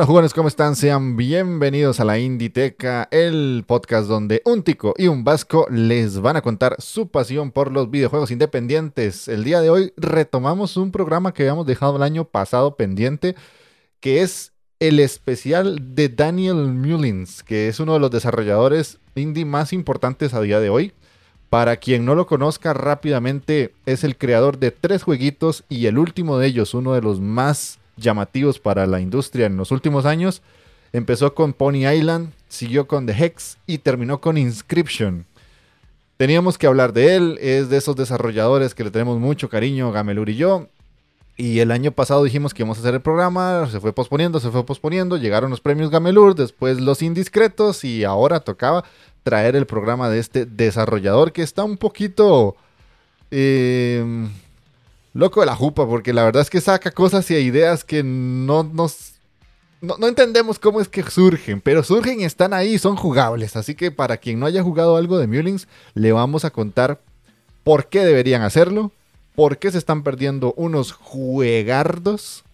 Hola jugones, ¿cómo están? Sean bienvenidos a la Inditeca, el podcast donde un tico y un vasco les van a contar su pasión por los videojuegos independientes. El día de hoy retomamos un programa que habíamos dejado el año pasado pendiente, que es el especial de Daniel Mullins, que es uno de los desarrolladores indie más importantes a día de hoy. Para quien no lo conozca rápidamente, es el creador de tres jueguitos y el último de ellos, uno de los más llamativos para la industria en los últimos años. Empezó con Pony Island, siguió con The Hex y terminó con Inscription. Teníamos que hablar de él, es de esos desarrolladores que le tenemos mucho cariño, Gamelur y yo. Y el año pasado dijimos que íbamos a hacer el programa, se fue posponiendo, se fue posponiendo, llegaron los premios Gamelur, después los indiscretos y ahora tocaba traer el programa de este desarrollador que está un poquito... Eh, loco de la jupa, porque la verdad es que saca cosas y ideas que no nos... No, entendemos cómo es que surgen, pero surgen y están ahí, son jugables. Así que para quien no haya jugado algo de Mulings, le vamos a contar por qué deberían hacerlo, por qué se están perdiendo unos juegardos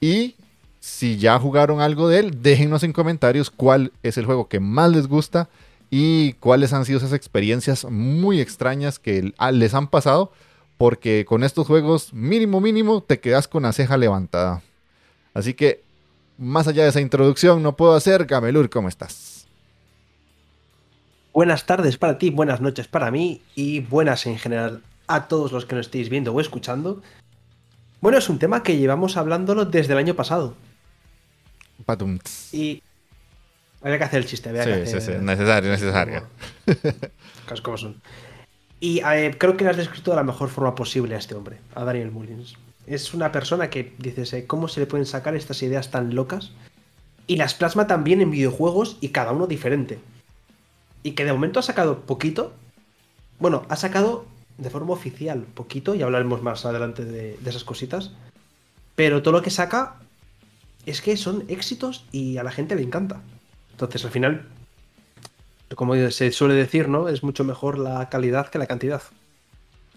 y si ya jugaron algo de él, déjenos en comentarios cuál es el juego que más les gusta y cuáles han sido esas experiencias muy extrañas que les han pasado porque con estos juegos mínimo mínimo te quedas con la ceja levantada. Así que, más allá de esa introducción, no puedo hacer. Gamelur, ¿cómo estás? Buenas tardes para ti, buenas noches para mí y buenas en general a todos los que nos estéis viendo o escuchando. Bueno, es un tema que llevamos hablándolo desde el año pasado. Y había que hacer el chiste, había que hacer... Sí, sí, necesario, necesario. Cosas como son. Y creo que le has descrito de la mejor forma posible a este hombre, a Daniel Mullins. Es una persona que dices, eh, ¿cómo se le pueden sacar estas ideas tan locas? Y las plasma también en videojuegos y cada uno diferente. Y que de momento ha sacado poquito. Bueno, ha sacado de forma oficial poquito, y hablaremos más adelante de, de esas cositas. Pero todo lo que saca es que son éxitos y a la gente le encanta. Entonces, al final, como se suele decir, ¿no? Es mucho mejor la calidad que la cantidad.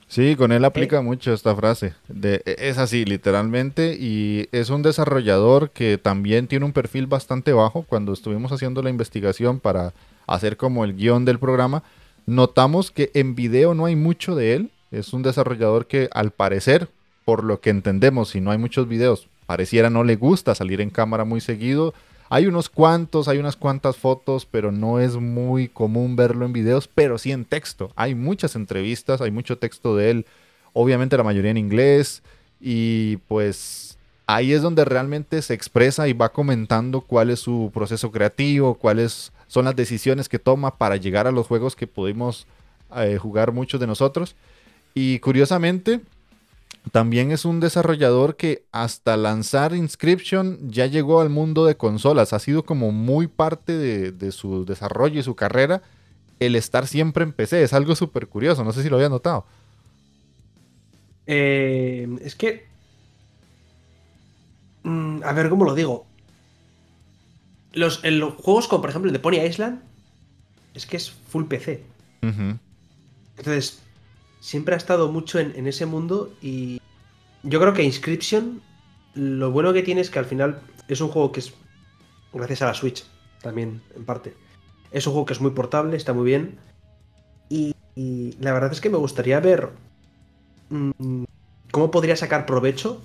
Sí, con él aplica mucho esta frase. De, e, es así, literalmente, y es un desarrollador que también tiene un perfil bastante bajo. Cuando estuvimos haciendo la investigación para hacer como el guion del programa, notamos que en video no hay mucho de él. Es un desarrollador que al parecer, por lo que entendemos, si no hay muchos videos, pareciera no le gusta salir en cámara muy seguido hay unos cuantos, hay unas cuantas fotos, pero no es muy común verlo en videos, pero sí en texto. Hay muchas entrevistas, hay mucho texto de él, obviamente la mayoría en inglés, y pues ahí es donde realmente se expresa y va comentando cuál es su proceso creativo, cuáles son las decisiones que toma para llegar a los juegos que pudimos eh, jugar muchos de nosotros. Y curiosamente, también es un desarrollador que hasta lanzar Inscription ya llegó al mundo de consolas. Ha sido como muy parte de, su desarrollo y su carrera el estar siempre en PC. Es algo súper curioso. No sé si lo había notado. Eh, es que... Mm, a ver, ¿cómo lo digo? Los, los, juegos como por ejemplo el de Pony Island es que es full PC. Entonces, siempre ha estado mucho en, ese mundo y yo creo que Inscription, lo bueno que tiene es que al final es un juego que es, gracias a la Switch también, en parte, es un juego que es muy portable, está muy bien y, la verdad es que me gustaría ver mm, cómo podría sacar provecho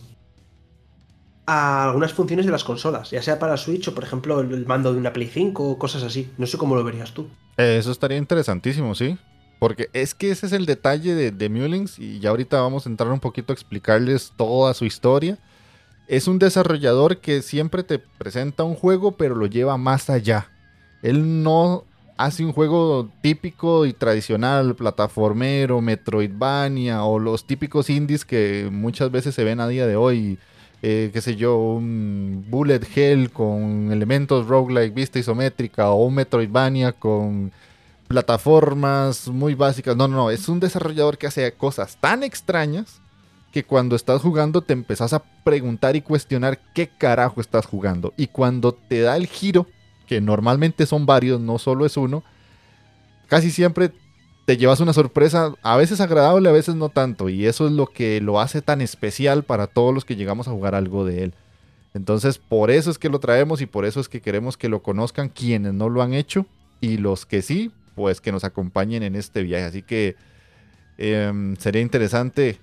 a algunas funciones de las consolas, ya sea para Switch o por ejemplo el mando de una Play 5 o cosas así. No sé cómo lo verías tú. Eh, eso estaría interesantísimo, sí. Porque es que ese es el detalle de, de Mullings y ya ahorita vamos a entrar un poquito a explicarles toda su historia. Es un desarrollador que siempre te presenta un juego pero lo lleva más allá. Él no hace un juego típico y tradicional, plataformero, Metroidvania o los típicos indies que muchas veces se ven a día de hoy. eh, qué sé yo, un Bullet Hell con elementos roguelike, vista isométrica o un Metroidvania con plataformas muy básicas. No, no, no, es un desarrollador que hace cosas tan extrañas que cuando estás jugando te empezás a preguntar y cuestionar qué carajo estás jugando. Y cuando te da el giro, que normalmente son varios, no solo es uno, casi siempre te llevas una sorpresa, a veces agradable, a veces no tanto. Y eso es lo que lo hace tan especial para todos los que llegamos a jugar algo de él. Entonces, por eso es que lo traemos y por eso es que queremos que lo conozcan quienes no lo han hecho y los que sí, pues que nos acompañen en este viaje. Así que em, sería interesante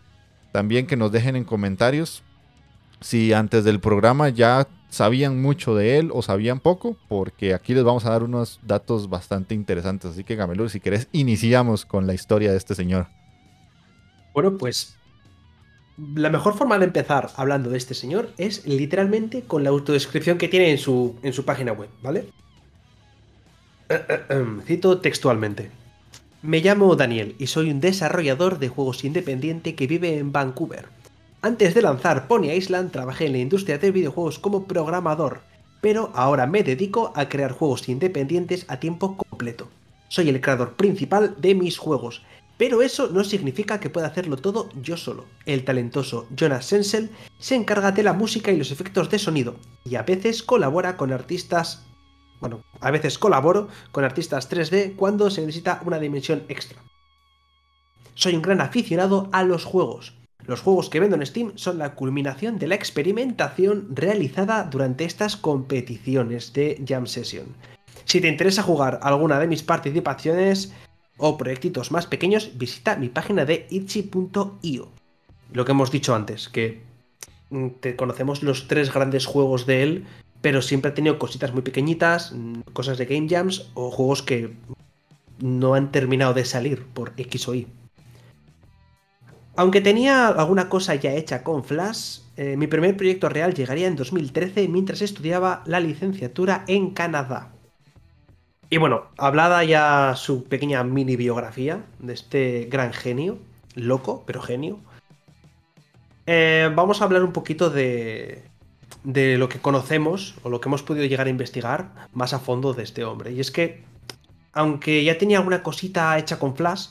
también que nos dejen en comentarios si antes del programa ya sabían mucho de él o sabían poco, porque aquí les vamos a dar unos datos bastante interesantes. Así que Gamelur, si querés, iniciamos con la historia de este señor. Bueno, pues la mejor forma de empezar hablando de este señor es literalmente con la autodescripción que tiene en su, en su página web, ¿vale? Cito textualmente. Me llamo Daniel y soy un desarrollador de juegos independiente que vive en Vancouver. Antes de lanzar Pony Island trabajé en la industria de videojuegos como programador, pero ahora me dedico a crear juegos independientes a tiempo completo. Soy el creador principal de mis juegos, pero eso no significa que pueda hacerlo todo yo solo. El talentoso Jonas Sensel se encarga de la música y los efectos de sonido, y a veces colabora con artistas bueno, a veces colaboro con artistas 3D cuando se necesita una dimensión extra. Soy un gran aficionado a los juegos. Los juegos que vendo en Steam son la culminación de la experimentación realizada durante estas competiciones de Jam Session. Si te interesa jugar alguna de mis participaciones o proyectitos más pequeños, visita mi página de itchy.io. Lo que hemos dicho antes, que mm, te conocemos los tres grandes juegos de él pero siempre ha tenido cositas muy pequeñitas, cosas de game jams o juegos que no han terminado de salir por X o Y. Aunque tenía alguna cosa ya hecha con Flash, eh, mi primer proyecto real llegaría en 2013 mientras estudiaba la licenciatura en Canadá. Y bueno, hablada ya su pequeña mini biografía de este gran genio, loco, pero genio, eh, vamos a hablar un poquito de, de lo que conocemos o lo que hemos podido llegar a investigar más a fondo de este hombre. Y es que, aunque ya tenía alguna cosita hecha con Flash,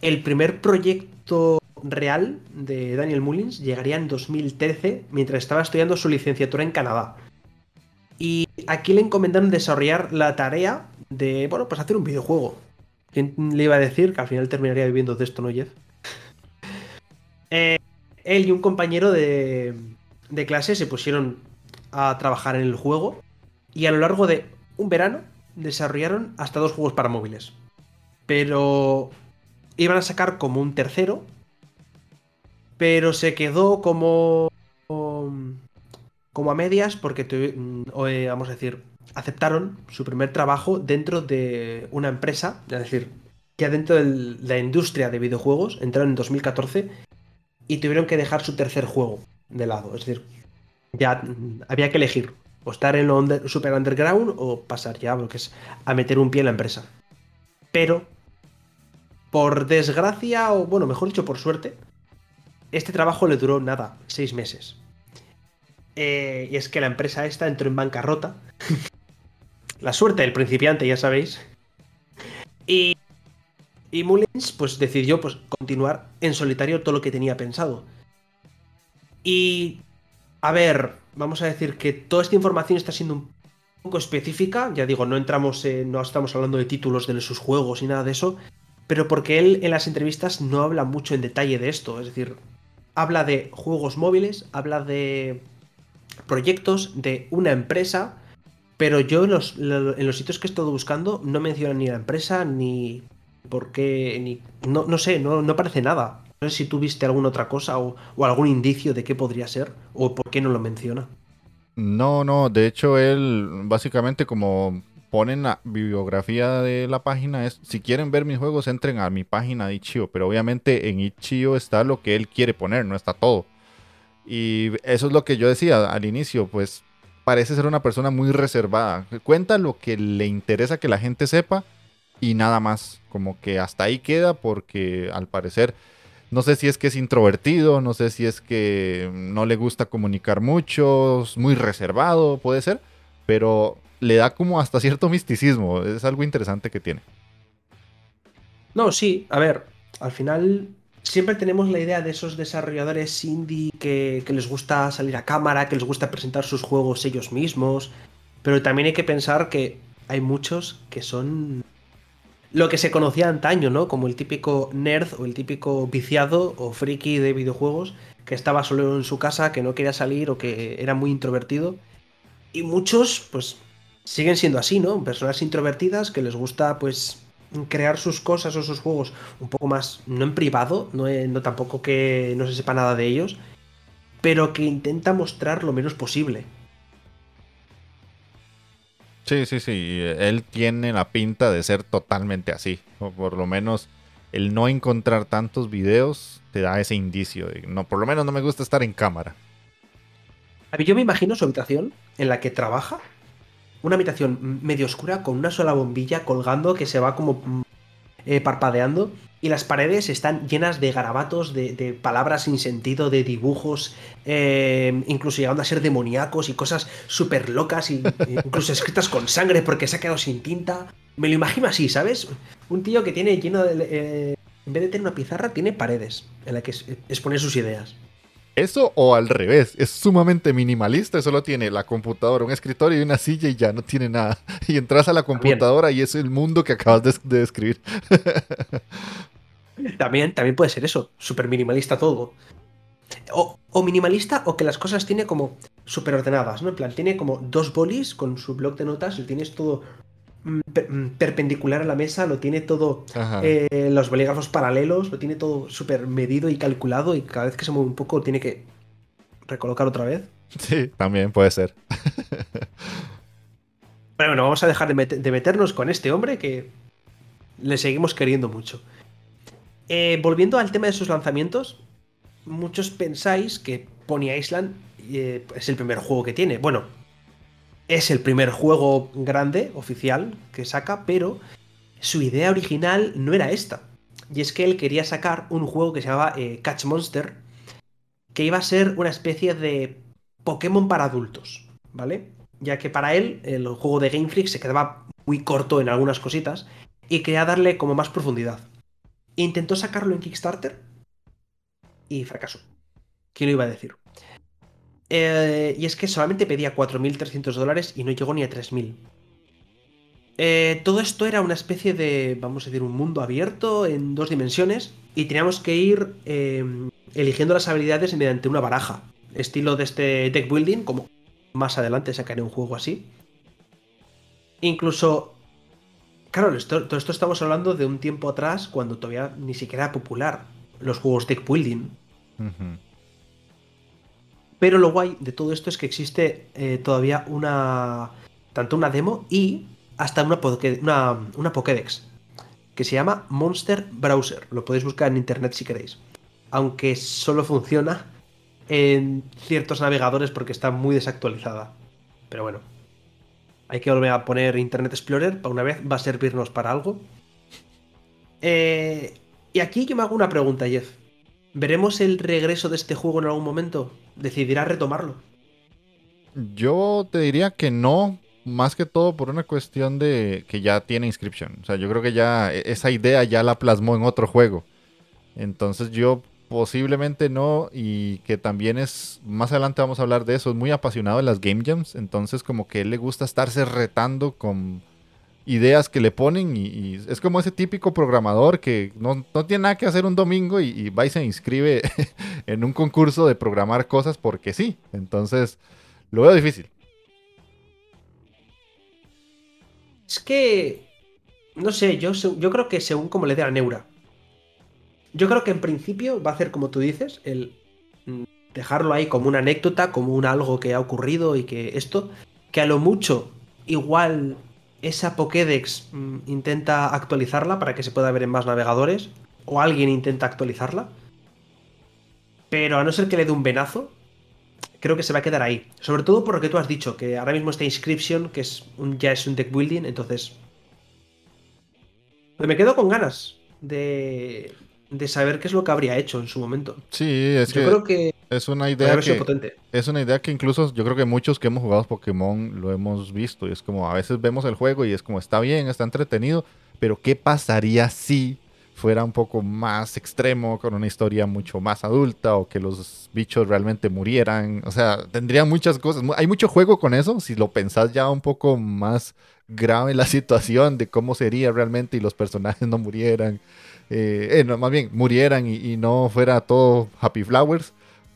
el primer proyecto real de Daniel Mullins llegaría en 2013 mientras estaba estudiando su licenciatura en Canadá. Y aquí le encomendaron desarrollar la tarea de, bueno, pues hacer un videojuego. ¿Quién le iba a decir que al final terminaría viviendo de esto, no, Jeff? Eh, él y un compañero de, de clase se pusieron a trabajar en el juego y a lo largo de un verano desarrollaron hasta dos juegos para móviles. Pero iban a sacar como un tercero, pero se quedó como como a medias porque mm, eh, vamos a decir aceptaron su primer trabajo dentro de una empresa, es decir, ya dentro de la industria de videojuegos, entraron en 2014 y tuvieron que dejar su tercer juego de lado. Es decir, ya había que elegir o estar en lo super underground o pasar ya lo que es a meter un pie en la empresa. Pero, por desgracia, o bueno, mejor dicho, por suerte, este trabajo le duró nada, seis meses. Eh, y es que la empresa esta entró en bancarrota. la suerte del principiante, ya sabéis. Y, y Mullins pues decidió pues, continuar en solitario todo lo que tenía pensado. Y, a ver, vamos a decir que toda esta información está siendo un poco específica. Ya digo, no entramos, no estamos hablando de títulos de sus juegos ni nada de eso. Pero porque él en las entrevistas no habla mucho en detalle de esto. Es decir, habla de juegos móviles, habla de proyectos, de una empresa. Pero yo en los, en los sitios que he estado buscando no menciona ni la empresa, ni por qué, ni. No, no sé, no, no aparece nada. No sé si tú viste alguna otra cosa o, algún indicio de qué podría ser o por qué no lo menciona. No, no, de hecho él básicamente como ponen la bibliografía de la página es, si quieren ver mis juegos entren a mi página de Itch.io, pero obviamente en Itch.io está lo que él quiere poner, no está todo. Y eso es lo que yo decía al inicio, pues parece ser una persona muy reservada. Cuenta lo que le interesa que la gente sepa y nada más, como que hasta ahí queda porque al parecer No sé si es que es introvertido, no sé si es que no le gusta comunicar mucho, es muy reservado, puede ser, pero le da como hasta cierto misticismo, es algo interesante que tiene. No, sí, a ver, al final siempre tenemos la idea de esos desarrolladores indie que, que, les gusta salir a cámara, que les gusta presentar sus juegos ellos mismos, pero también hay que pensar que hay muchos que son lo que se conocía antaño, ¿no? Como el típico nerd o el típico viciado o friki de videojuegos que estaba solo en su casa, que no quería salir o que era muy introvertido. Y muchos, pues, siguen siendo así, ¿no? Personas introvertidas que les gusta, pues, crear sus cosas o sus juegos un poco más, no en privado, no, no tampoco que no se sepa nada de ellos, pero que intenta mostrar lo menos posible. Sí, sí, sí. Él tiene la pinta de ser totalmente así. O por lo menos el no encontrar tantos videos te da ese indicio. No, por lo menos no me gusta estar en cámara. A mí yo me imagino su habitación en la que trabaja. Una habitación medio oscura con una sola bombilla colgando que se va como mm, eh, parpadeando y las paredes están llenas de garabatos, de, palabras sin sentido, de dibujos, eh, incluso llegando a ser demoníacos y cosas súper locas, y, incluso escritas con sangre porque se ha quedado sin tinta. Me lo imagino así, ¿sabes? Un tío que tiene lleno de... Eh, en vez de tener una pizarra, tiene paredes en las que expone sus ideas. Eso o al revés, es sumamente minimalista, solo tiene la computadora, un escritorio y una silla y ya no tiene nada. Y entras a la computadora y es el mundo que acabas de, describir. también, también puede ser eso, súper minimalista todo. O, minimalista o que las cosas tiene como súper ordenadas, ¿no? En plan, tiene como dos bolis con su blog de notas, y tienes todo Perpendicular a la mesa, lo tiene todo, eh, los bolígrafos paralelos, lo tiene todo súper medido y calculado y cada vez que se mueve un poco tiene que recolocar otra vez. Sí, también puede ser. bueno, vamos a dejar de, meternos con este hombre que le seguimos queriendo mucho. Eh, volviendo al tema de sus lanzamientos, muchos pensáis que Pony Island eh, es el primer juego que tiene. Bueno, es el primer juego grande, oficial, que saca, pero su idea original no era esta. Y es que él quería sacar un juego que se llamaba eh, Catch Monster, que iba a ser una especie de Pokémon para adultos, ¿vale? Ya que para él el juego de Game Freak se quedaba muy corto en algunas cositas y quería darle como más profundidad. Intentó sacarlo en Kickstarter y fracasó. ¿Quién lo iba a decir? Eh, y es que solamente pedía 4.300 dólares y no llegó ni a 3.000. Eh, todo esto era una especie de, vamos a decir, un mundo abierto en dos dimensiones y teníamos que ir eh, eligiendo las habilidades mediante una baraja, estilo de este deck building, como más adelante sacaré un juego así. Incluso, claro, todo esto estamos hablando de un tiempo atrás cuando todavía ni siquiera era popular los juegos deck building. Pero lo guay de todo esto es que existe eh, todavía una. tanto una demo y hasta una, una, Pokédex. Que se llama Monster Browser. Lo podéis buscar en internet si queréis. Aunque solo funciona en ciertos navegadores porque está muy desactualizada. Pero bueno. Hay que volver a poner Internet Explorer. Para una vez va a servirnos para algo. Eh, y aquí yo me hago una pregunta, Jeff. ¿Veremos el regreso de este juego en algún momento? ¿Decidirá retomarlo? Yo te diría que no, más que todo por una cuestión de que ya tiene inscripción. O sea, yo creo que ya e-, esa idea ya la plasmó en otro juego. Entonces yo posiblemente no y que también es, más adelante vamos a hablar de eso, es muy apasionado de las game jams. Entonces como que él le gusta estarse retando con ideas que le ponen y, es como ese típico programador que no, tiene nada que hacer un domingo y, va y se inscribe en un concurso de programar cosas porque sí. Entonces, lo veo difícil. Es que, no sé, yo, yo creo que según como le dé a Neura. Yo creo que en principio va a hacer como tú dices, el mm, dejarlo ahí como una anécdota, como un algo que ha ocurrido y que esto, que a lo mucho igual esa Pokédex mm, intenta actualizarla para que se pueda ver en más navegadores, o alguien intenta actualizarla. Pero a no ser que le dé un venazo, creo que se va a quedar ahí. Sobre todo por lo que tú has dicho, que ahora mismo está Inscription, que es ya es un deck building, entonces... me quedo con ganas de, de saber qué es lo que habría hecho en su momento. Sí, es Yo creo que es una idea que potente. es una idea que incluso yo creo que muchos que hemos jugado Pokémon lo hemos visto y es como a veces vemos el juego y es como está bien, está entretenido, pero ¿qué pasaría si fuera un poco más extremo, con una historia mucho más adulta o que los bichos realmente murieran? O sea, tendría muchas cosas. Hay mucho juego con eso, si lo pensás ya un poco más grave la situación de cómo sería realmente y los personajes no murieran. Eh, eh, no, más bien, murieran y, y no fuera todo Happy Flowers,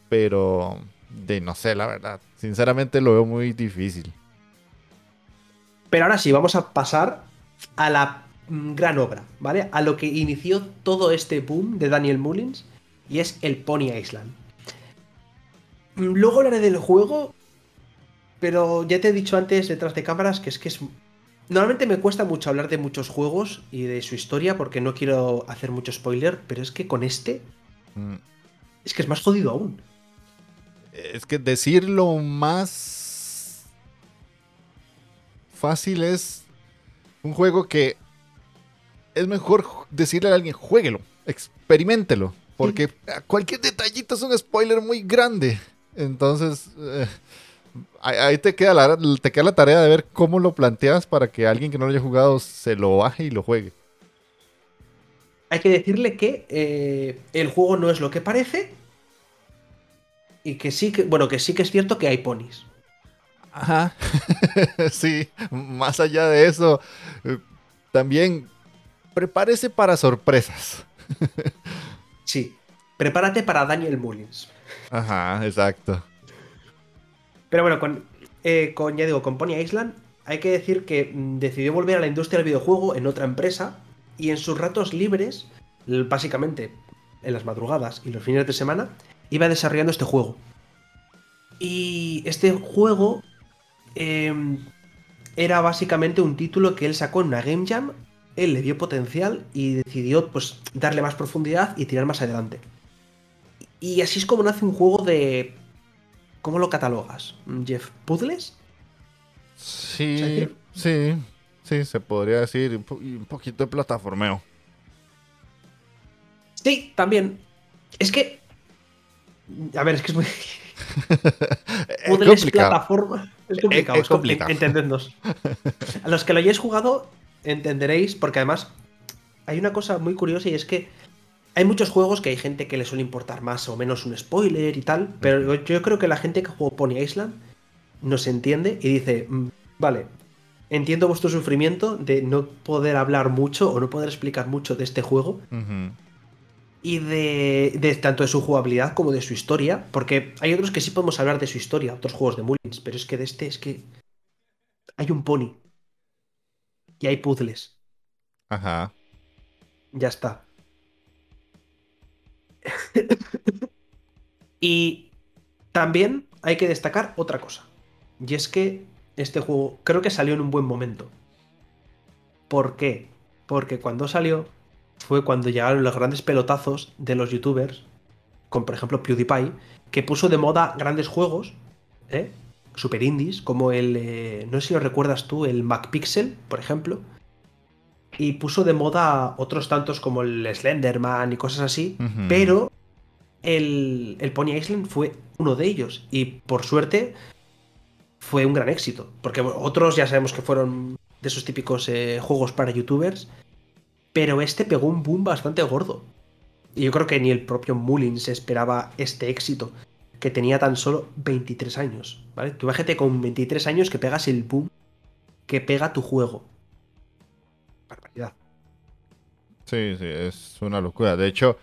pero de no sé, la verdad. Sinceramente lo veo muy difícil. Pero ahora sí, vamos a pasar a la mm, gran obra, ¿vale? A lo que inició todo este boom de Daniel Mullins y es el Pony Island. Mm, Luego hablaré del juego, pero ya te he dicho antes detrás de cámaras que es que es... Normalmente me cuesta mucho hablar de muchos juegos y de su historia porque no quiero hacer mucho spoiler, pero es que con este Mm, es que es más jodido aún. Es que decirlo más fácil es un juego que es mejor decirle a alguien, jueguelo, experimentelo, porque cualquier detallito es un spoiler muy grande. Entonces, eh, ahí, ahí te, queda la, te queda la tarea de ver cómo lo planteas para que alguien que no lo haya jugado se lo baje y lo juegue. Hay que decirle que eh, el juego no es lo que parece y que sí que, bueno, que sí que es cierto que hay ponis. Ajá. sí, más allá de eso, eh, también prepárese para sorpresas. Sí. Prepárate para Daniel Mullins. Ajá, exacto. Pero bueno, con, eh, con, ya digo, con Pony Island, hay que decir que mm, decidió volver a la industria del videojuego en otra empresa y en sus ratos libres, básicamente en las madrugadas y los fines de semana, iba desarrollando este juego. Y este juego eh, era básicamente un título que él sacó en una Game Jam, él le dio potencial y decidió pues darle más profundidad y tirar más adelante. Y así es como nace un juego de ¿Cómo lo catalogas, Jeff? ¿Puzzles? Sí, ¿Sabes sí, sí, se podría decir un, po- y un poquito de plataformeo. Sí, también. Es que. A ver, es que es muy. Es Puzzles, plataforma. Es complicado, Es es, com- complicado. en- Entendednos. A los que lo hayáis jugado, entenderéis, porque además hay una cosa muy curiosa y es que hay muchos juegos que hay gente que le suele importar más o menos un spoiler y tal, pero yo creo que la gente que jugó Pony Island nos entiende y dice, "Mm, vale, entiendo vuestro sufrimiento de no poder hablar mucho o no poder explicar mucho de este juego, y de, de tanto de su jugabilidad como de su historia, porque hay otros que sí podemos hablar de su historia, otros juegos de Mullins, pero es que de este es que hay un pony y hay puzzles, Ajá. ya está. y también hay que destacar otra cosa, y es que este juego creo que salió en un buen momento. ¿Por qué? Porque cuando salió fue cuando llegaron los grandes pelotazos de los youtubers, con por ejemplo PewDiePie, que puso de moda grandes juegos, ¿eh? super indies, como el, eh, no sé si lo recuerdas tú, el MacPixel, por ejemplo, y puso de moda otros tantos como el Slenderman y cosas así, pero el, el Pony Island fue uno de ellos, y por suerte fue un gran éxito, porque otros ya sabemos que fueron de esos típicos eh, juegos para youtubers, pero este pegó un boom bastante gordo. Y yo creo que ni el propio Mullins esperaba este éxito, que tenía tan solo 23 años, ¿vale? Tú imagínate con 23 años que pegas el boom que pega tu juego. Sí, sí, es una locura. De hecho,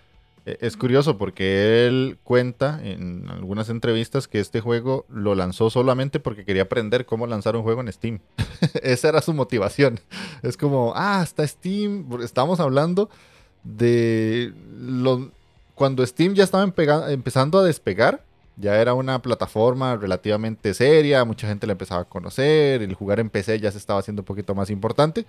e- es curioso porque él cuenta en algunas entrevistas que este juego lo lanzó solamente porque quería aprender cómo lanzar un juego en Steam. Esa era su motivación. Es como, ah, está Steam. Estamos hablando de cuando Steam ya estaba empezando a despegar. Ya era una plataforma relativamente seria, mucha gente la empezaba a conocer, el jugar en PC ya se estaba haciendo un poquito más importante.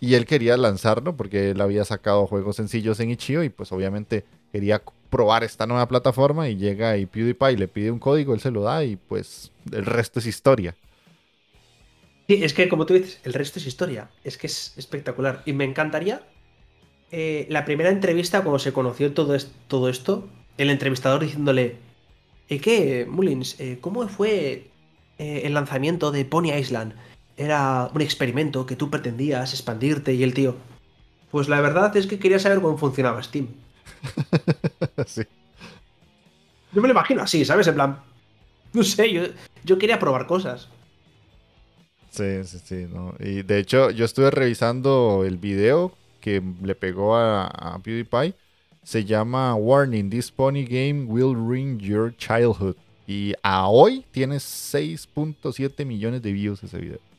Y él quería lanzarlo porque él había sacado juegos sencillos en Itch.io y pues obviamente quería probar esta nueva plataforma y llega y PewDiePie le pide un código, él se lo da y pues el resto es historia. Sí, es que como tú dices, el resto es historia. Es que es espectacular. Y me encantaría eh, la primera entrevista cuando se conoció todo, todo esto, el entrevistador diciéndole, ¿y qué, Mullins? Eh, ¿Cómo fue el lanzamiento de Pony Island? Era un experimento que tú pretendías expandirte y el tío. Pues la verdad es que quería saber cómo funcionaba Steam. sí. Yo me lo imagino así, ¿sabes? En plan. No sé, yo, yo quería probar cosas. Sí, sí, sí. ¿no? Y de hecho, yo estuve revisando el video que le pegó a, a PewDiePie. Se llama Warning, this pony game will ruin your childhood. Y a hoy tiene 6.7 millones de views ese video.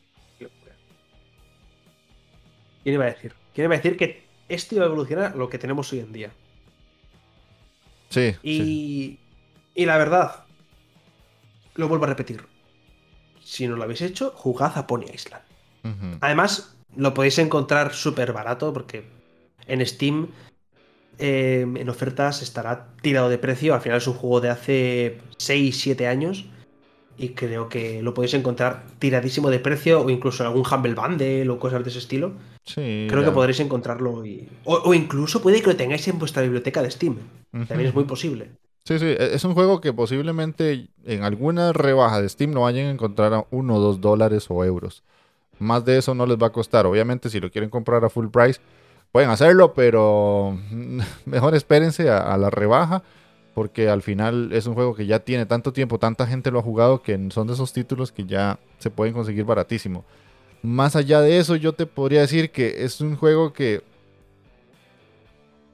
¿Quién iba a decir? ¿Quién iba a decir que esto iba a evolucionar a lo que tenemos hoy en día? Sí. Y, y la verdad, lo vuelvo a repetir. Si no lo habéis hecho, jugad a Pony Island. Además, lo podéis encontrar súper barato porque en Steam, em, en ofertas, estará tirado de precio. Al final es un juego de hace 6-7 años. Y creo que lo podéis encontrar tiradísimo de precio o incluso en algún Humble Bundle o cosas de ese estilo. Sí, creo que podréis encontrarlo. Y... O, incluso puede que lo tengáis en vuestra biblioteca de Steam. También es muy posible. Sí, sí, e-, es un juego que posiblemente en alguna rebaja de Steam lo vayan a encontrar a 1 o 2 dólares o euros. Más de eso no les va a costar. Obviamente, si lo quieren comprar a full price, pueden hacerlo, pero mejor espérense a, la rebaja, porque al final es un juego que ya tiene tanto tiempo, tanta gente lo ha jugado, que son de esos títulos que ya se pueden conseguir baratísimo. Más allá de eso, yo te podría decir que es un juego que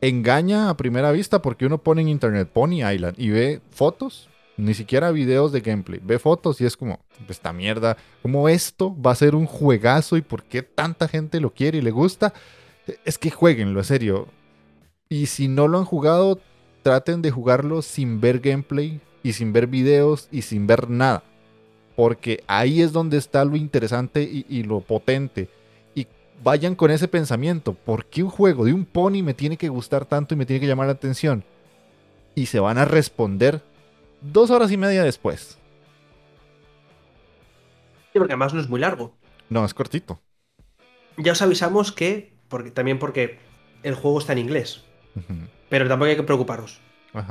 engaña a primera vista porque uno pone en internet Pony Island y ve fotos, ni siquiera videos de gameplay, ve fotos y es como, esta mierda, como esto va a ser un juegazo y por qué tanta gente lo quiere y le gusta, es que jueguenlo, en serio. Y si no lo han jugado, traten de jugarlo sin ver gameplay y sin ver videos y sin ver nada. Porque ahí es donde está lo interesante y, y lo potente vayan con ese pensamiento. ¿Por qué un juego de un pony me tiene que gustar tanto y me tiene que llamar la atención? Y se van a responder dos horas y media después. Sí, porque además no es muy largo. No, es cortito. Ya os avisamos que, porque, también porque el juego está en inglés. Pero tampoco hay que preocuparos.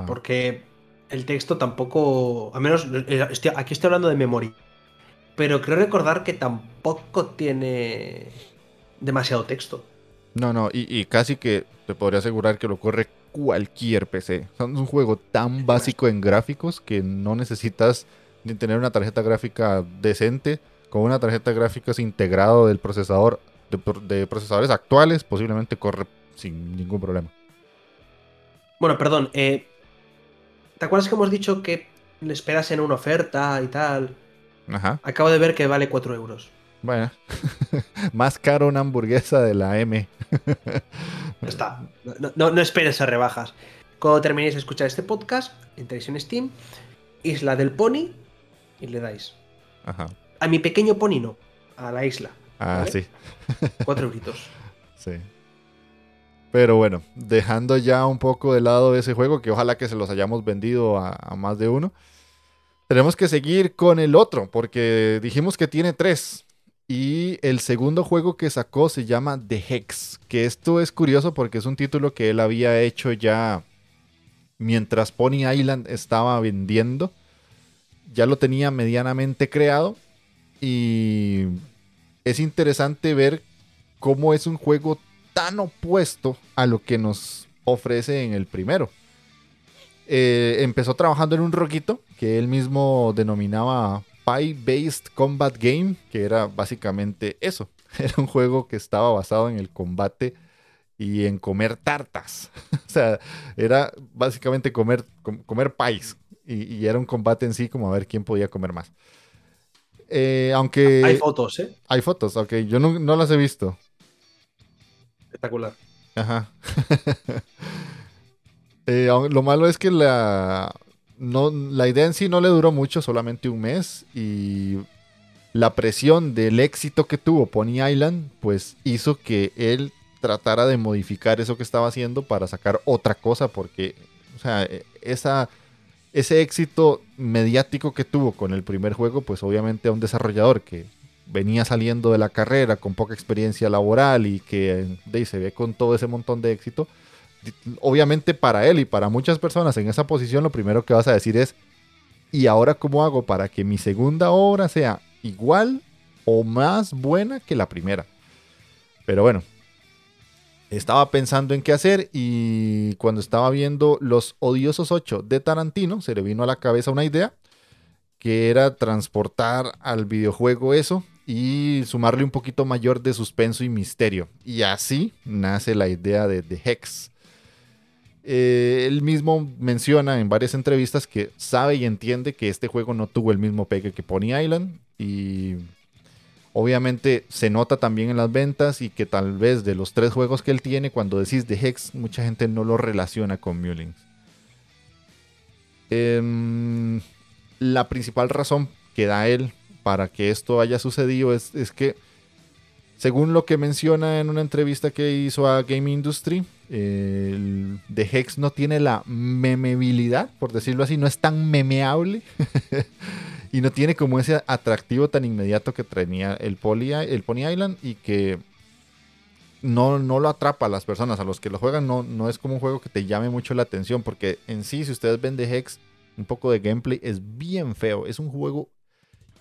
Porque el texto tampoco. Al menos eh, aquí estoy hablando de memoria. Pero creo recordar que tampoco tiene demasiado texto. No, no, y, casi que te podría asegurar que lo corre cualquier PC. es un juego tan básico en gráficos que no necesitas ni tener una tarjeta gráfica decente. Con una tarjeta gráfica integrado del procesador de, procesadores actuales, posiblemente corre sin ningún problema. Bueno, perdón. Eh, ¿Te acuerdas que hemos dicho que le esperas en una oferta y tal? Ajá. Acabo de ver que vale 4 euros. Bueno, más caro una hamburguesa de la M. está. No, no, esperes a rebajas. Cuando terminéis de escuchar este podcast, entráis en Steam, Isla del Pony, y le dais. Ajá. A mi pequeño pony no, a la isla. Ah, sí. Cuatro euritos. Sí. Pero bueno, dejando ya un poco de lado ese juego, que ojalá que se los hayamos vendido a más de uno. Tenemos que seguir con el otro, porque dijimos que tiene tres. Y el segundo juego que sacó se llama The Hex, que esto es curioso porque es un título que él había hecho ya mientras Pony Island estaba vendiendo. Ya lo tenía medianamente creado y es interesante ver cómo es un juego tan opuesto a lo que nos ofrece en el primero. Eh, empezó trabajando en un roquito que él mismo denominaba Pie-Based Combat Game, que era básicamente eso. Era un juego que estaba basado en el combate y en comer tartas. o sea, era básicamente comer, comer pies. Y, era un combate en sí como a ver quién podía comer más. Eh, aunque... Hay fotos, ¿eh? Hay fotos, ok. Yo no, no las he visto. Espectacular. Ajá. Eh, lo malo es que la, no, la idea en sí no le duró mucho, solamente un mes. Y la presión del éxito que tuvo Pony Island, pues hizo que él tratara de modificar eso que estaba haciendo para sacar otra cosa, porque, o sea, e, esa, ese éxito mediático que tuvo con el primer juego, pues obviamente a un desarrollador que venía saliendo de la carrera con poca experiencia laboral y que se ve con todo ese montón de éxito, obviamente para él y para muchas personas en esa posición lo primero que vas a decir es, ¿y ahora cómo hago para que mi segunda obra sea igual o más buena que la primera? Pero bueno, estaba pensando en qué hacer y cuando estaba viendo Los Odiosos 8 de Tarantino, se le vino a la cabeza una idea que era transportar al videojuego eso y sumarle un poquito mayor de suspenso y misterio. Y así nace la idea de The Hex. Eh, él mismo menciona en varias entrevistas que sabe y entiende que este juego no tuvo el mismo pegue que Pony Island y Obviamente se nota también en las ventas y que tal vez de los tres juegos que él tiene, cuando decís de Hex, mucha gente no lo relaciona con Mulings. Em, la principal razón que da él para que esto haya sucedido es, que, según lo que menciona en una entrevista que hizo a Game Industry, el The Hex no tiene la memeabilidad, por decirlo así, no es tan memeable. Y no tiene como ese atractivo tan inmediato que tenía el, el Pony Island y que no, no lo atrapa a las personas. A los que lo juegan no, no es como un juego que te llame mucho la atención. Porque en sí, si ustedes ven de Hex, un poco de gameplay es bien feo. Es un juego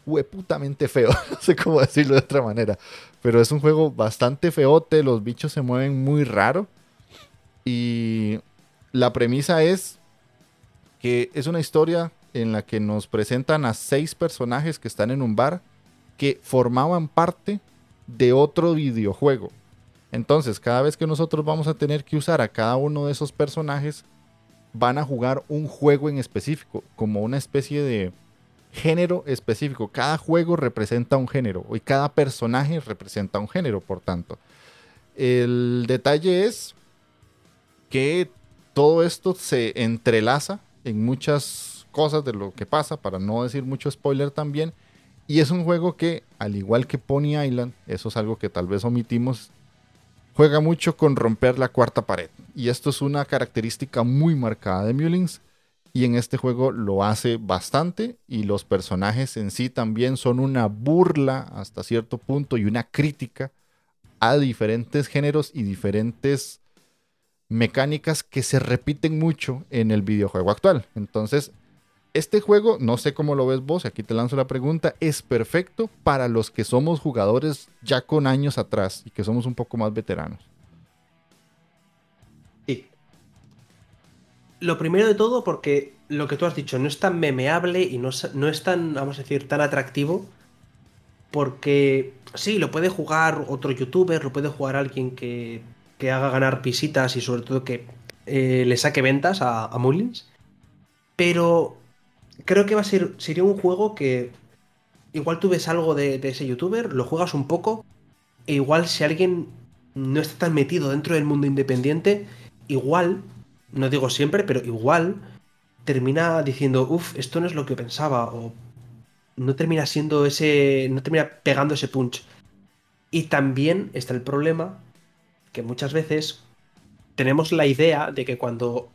hueputamente feo. no sé cómo decirlo de otra manera. Pero es un juego bastante feote. Los bichos se mueven muy raro. Y la premisa es que es una historia en la que nos presentan a seis personajes que están en un bar que formaban parte de otro videojuego. Entonces, cada vez que nosotros vamos a tener que usar a cada uno de esos personajes, van a jugar un juego en específico, como una especie de género específico. Cada juego representa un género y cada personaje representa un género, por tanto. El detalle es que todo esto se entrelaza en muchas cosas de lo que pasa, para no decir mucho spoiler también. Y es un juego que, al igual que Pony Island, eso es algo que tal vez omitimos, juega mucho con romper la cuarta pared. Y esto es una característica muy marcada de Mulings. Y en este juego lo hace bastante. Y los personajes en sí también son una burla hasta cierto punto y una crítica a diferentes géneros y diferentes mecánicas que se repiten mucho en el videojuego actual. Entonces, este juego, no sé cómo lo ves vos, aquí te lanzo la pregunta, es perfecto para los que somos jugadores ya con años atrás y que somos un poco más veteranos. Lo primero de todo, porque lo que tú has dicho no es tan memeable y no, es tan, vamos a decir, tan atractivo. Porque sí, lo puede jugar otro youtuber, lo puede jugar alguien que, haga ganar visitas y sobre todo que eh, le saque ventas a, a Mullins. Pero creo que va a ser, sería un juego que igual tú ves algo de, ese youtuber, lo juegas un poco, e igual si alguien no está tan metido dentro del mundo independiente, igual, no digo siempre, pero igual termina diciendo, uff, esto no es lo que pensaba, o no termina siendo ese, no termina pegando ese punch. Y también está el problema que muchas veces tenemos la idea de que cuando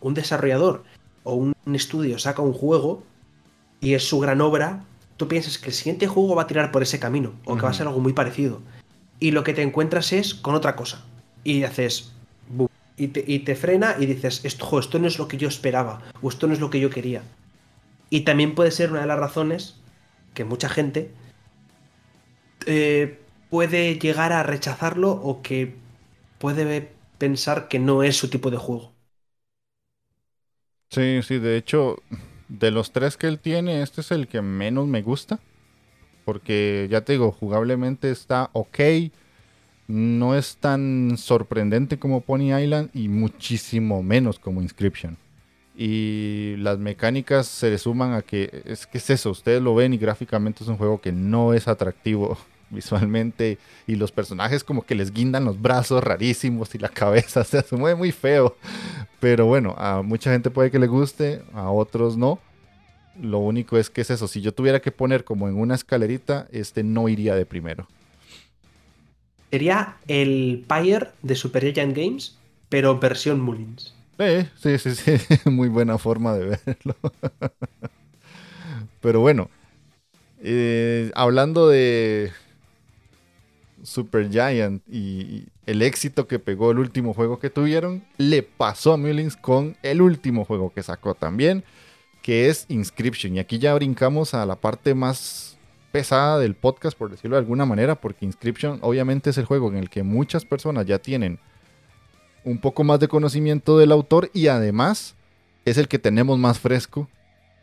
un desarrollador o un estudio saca un juego y es su gran obra, tú piensas que el siguiente juego va a tirar por ese camino o que va a ser algo muy parecido. Y lo que te encuentras es con otra cosa. Y haces... Y te, y te frena y dices, esto, esto no es lo que yo esperaba o esto no es lo que yo quería. Y también puede ser una de las razones que mucha gente eh, puede llegar a rechazarlo o que puede pensar que no es su tipo de juego. Sí, sí, de hecho, de los tres que él tiene, este es el que menos me gusta. Porque ya te digo, jugablemente está ok. No es tan sorprendente como Pony Island y muchísimo menos como Inscription. Y las mecánicas se le suman a que es que es eso, ustedes lo ven y gráficamente es un juego que no es atractivo visualmente y los personajes como que les guindan los brazos rarísimos y la cabeza, se mueve muy feo. Pero bueno, a mucha gente puede que le guste, a otros no. Lo único es que es eso, si yo tuviera que poner como en una escalerita, este no iría de primero. Sería el Pyre de Super Giant Games, pero versión Mullins. sí, sí, sí, muy buena forma de verlo. pero bueno, Eh, hablando de Super Giant y el éxito que pegó el último juego que tuvieron, le pasó a Mullins con el último juego que sacó también, que es Inscription. Y aquí ya brincamos a la parte más pesada del podcast, por decirlo de alguna manera, porque Inscription obviamente es el juego en el que muchas personas ya tienen un poco más de conocimiento del autor y además es el que tenemos más fresco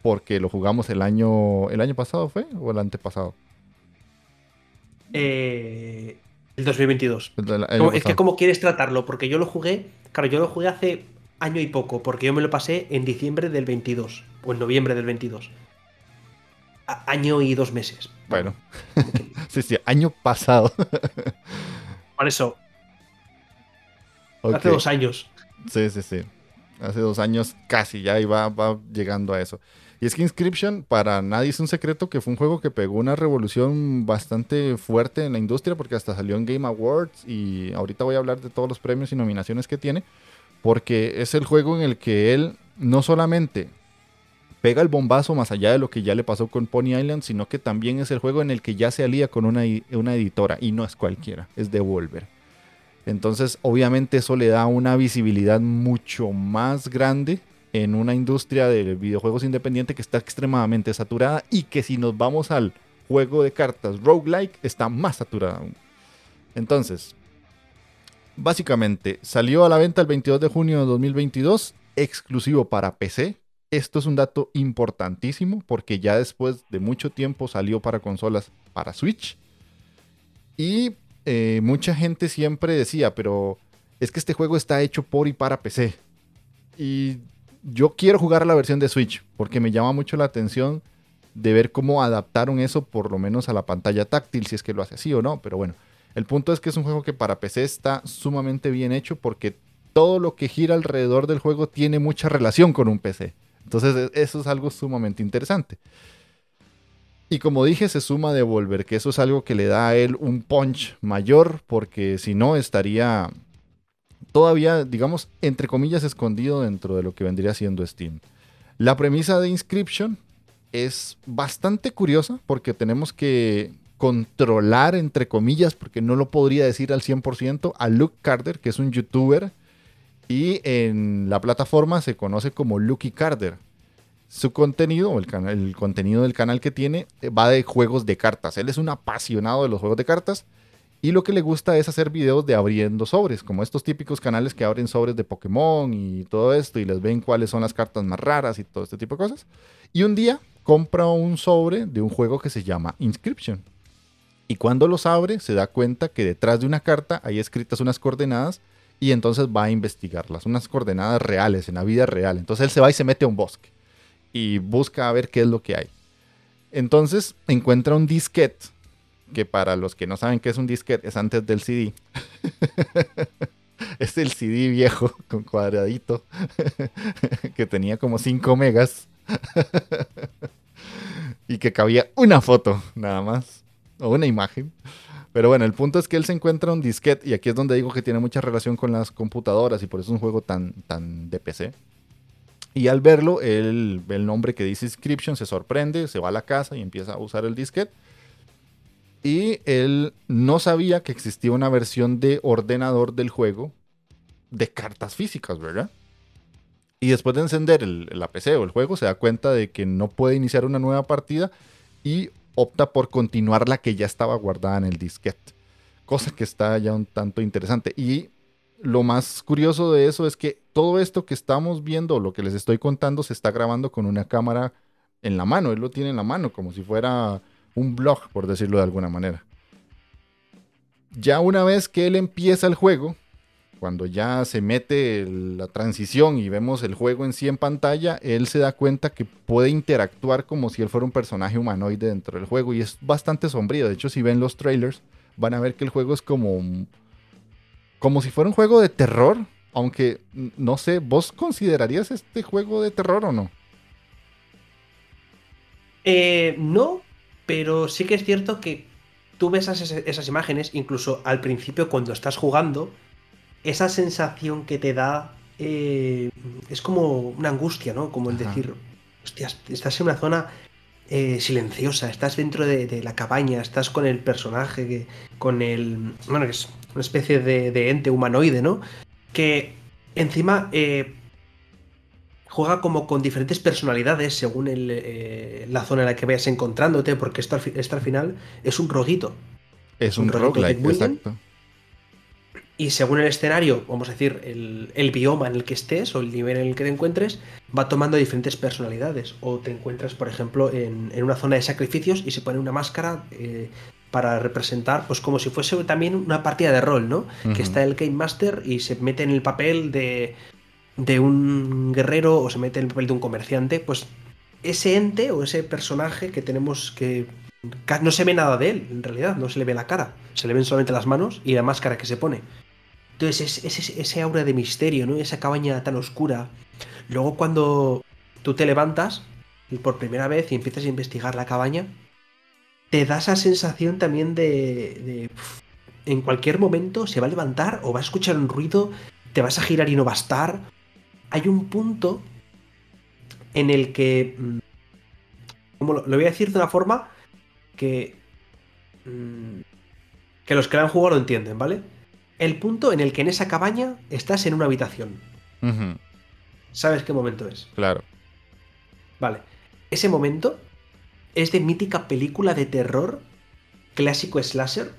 porque lo jugamos el año el año pasado fue o el antepasado. Eh, el 2022. es que cómo quieres tratarlo, porque yo lo jugué, claro, yo lo jugué hace año y poco, porque yo me lo pasé en diciembre del 22 o en noviembre del 22. Año y dos meses. Bueno, sí, sí, año pasado. Por eso. Hace dos años. Sí, sí, sí. Hace dos años casi, ya iba va llegando a eso. Y es que Inscription, para nadie es un secreto que fue un juego que pegó una revolución bastante fuerte en la industria, porque hasta salió en Game Awards y ahorita voy a hablar de todos los premios y nominaciones que tiene, porque es el juego en el que él no solamente pega el bombazo más allá de lo que ya le pasó con Pony Island, sino que también es el juego en el que ya se alía con una, una editora, y no es cualquiera, es Devolver. Entonces, obviamente eso le da una visibilidad mucho más grande en una industria de videojuegos independiente que está extremadamente saturada y que si nos vamos al juego de cartas roguelike está más saturada aún. Entonces, básicamente salió a la venta el 22 de junio de 2022, exclusivo para PC. Esto es un dato importantísimo porque ya después de mucho tiempo salió para consolas para Switch. Y eh, mucha gente siempre decía, pero es que este juego está hecho por y para PC. Y yo quiero jugar la versión de Switch porque me llama mucho la atención de ver cómo adaptaron eso por lo menos a la pantalla táctil, si es que lo hace así o no. Pero bueno, el punto es que es un juego que para PC está sumamente bien hecho porque todo lo que gira alrededor del juego tiene mucha relación con un PC. Entonces e, eso es algo sumamente interesante. Y como dije, se suma Devolver, que eso es algo que le da a él un punch mayor, porque si no estaría todavía, digamos, entre comillas, escondido dentro de lo que vendría siendo Steam. La premisa de Inscription es bastante curiosa porque tenemos que controlar, entre comillas, porque no lo podría decir al 100%, a Luke Carter, que es un youtuber y en la plataforma se conoce como Lucky Carter. Su contenido, el, el contenido del canal que tiene, eh, va de juegos de cartas. Él es un apasionado de los juegos de cartas y lo que le gusta es hacer videos de abriendo sobres, como estos típicos canales que abren sobres de Pokémon y todo esto, y les ven cuáles son las cartas más raras y todo este tipo de cosas. Y un día compra un sobre de un juego que se llama Inscription. Y cuando los abre, se da cuenta que detrás de una carta hay escritas unas coordenadas y entonces va a investigarlas, unas coordenadas reales, en la vida real. Entonces él se va y se mete a un bosque y busca a ver qué es lo que hay. Entonces encuentra un disquete que para los que no saben qué es un disquete, es antes del CD. es el CD viejo con cuadradito que tenía como 5 megas y que cabía una foto nada más o una imagen. Pero bueno, el punto es que él se encuentra un disquete y aquí es donde digo que tiene mucha relación con las computadoras y por eso es un juego tan, tan de PC. Y al verlo, él el nombre que dice Inscription, se sorprende, se va a la casa y empieza a usar el disquete y él no sabía que existía una versión de ordenador del juego de cartas físicas, ¿verdad? Y después de encender el, la PC o el juego, se da cuenta de que no puede iniciar una nueva partida y opta por continuar la que ya estaba guardada en el disquete. Cosa que está ya un tanto interesante. Y lo más curioso de eso es que todo esto que estamos viendo, lo que les estoy contando, se está grabando con una cámara en la mano. Él lo tiene en la mano, como si fuera un blog, por decirlo de alguna manera. Ya una vez que él empieza el juego, cuando ya se mete la transición y vemos el juego en sí en pantalla, él se da cuenta que puede interactuar como si él fuera un personaje humanoide dentro del juego y es bastante sombrío. De hecho, si ven los trailers, van a ver que el juego es como como si fuera un juego de terror, aunque no sé, ¿vos considerarías este juego de terror o no? Eh, no, pero sí que es cierto que tú ves esas, imágenes, incluso al principio cuando estás jugando, esa sensación que te da eh, es como una angustia, ¿no? Como el decir, hostias, estás en una zona eh, silenciosa, estás dentro de, la cabaña, estás con el personaje, con el... Bueno, que es una especie de, ente humanoide, ¿no? Que encima eh, juega como con diferentes personalidades según eh, la zona en la que vayas encontrándote, porque esto al, final es un roguito. Es un, un roguelike, exacto. Y según el escenario, vamos a decir, el, bioma en el que estés o el nivel en el que te encuentres, va tomando diferentes personalidades. O te encuentras, por ejemplo, en, una zona de sacrificios y se pone una máscara eh, para representar, pues como si fuese también una partida de rol, ¿no? Que está el Game Master y se mete en el papel de, de un guerrero o se mete en el papel de un comerciante. Pues ese ente o ese personaje que tenemos que no se ve nada de él, en realidad, no se le ve la cara, se le ven solamente las manos y la máscara que se pone. Entonces, es, ese aura de misterio, ¿no? Esa cabaña tan oscura. Luego, cuando tú te levantas por primera vez y empiezas a investigar la cabaña, te da esa sensación también de, en cualquier momento se va a levantar o va a escuchar un ruido, te vas a girar y no va a estar. Hay un punto en el que... Mm, como lo, voy a decir de una forma que... Mm, que los que la han jugado lo entienden, ¿vale? El punto en el que en esa cabaña estás en una habitación. ¿Sabes qué momento es? Claro. Vale. Ese momento es de mítica película de terror clásico slasher.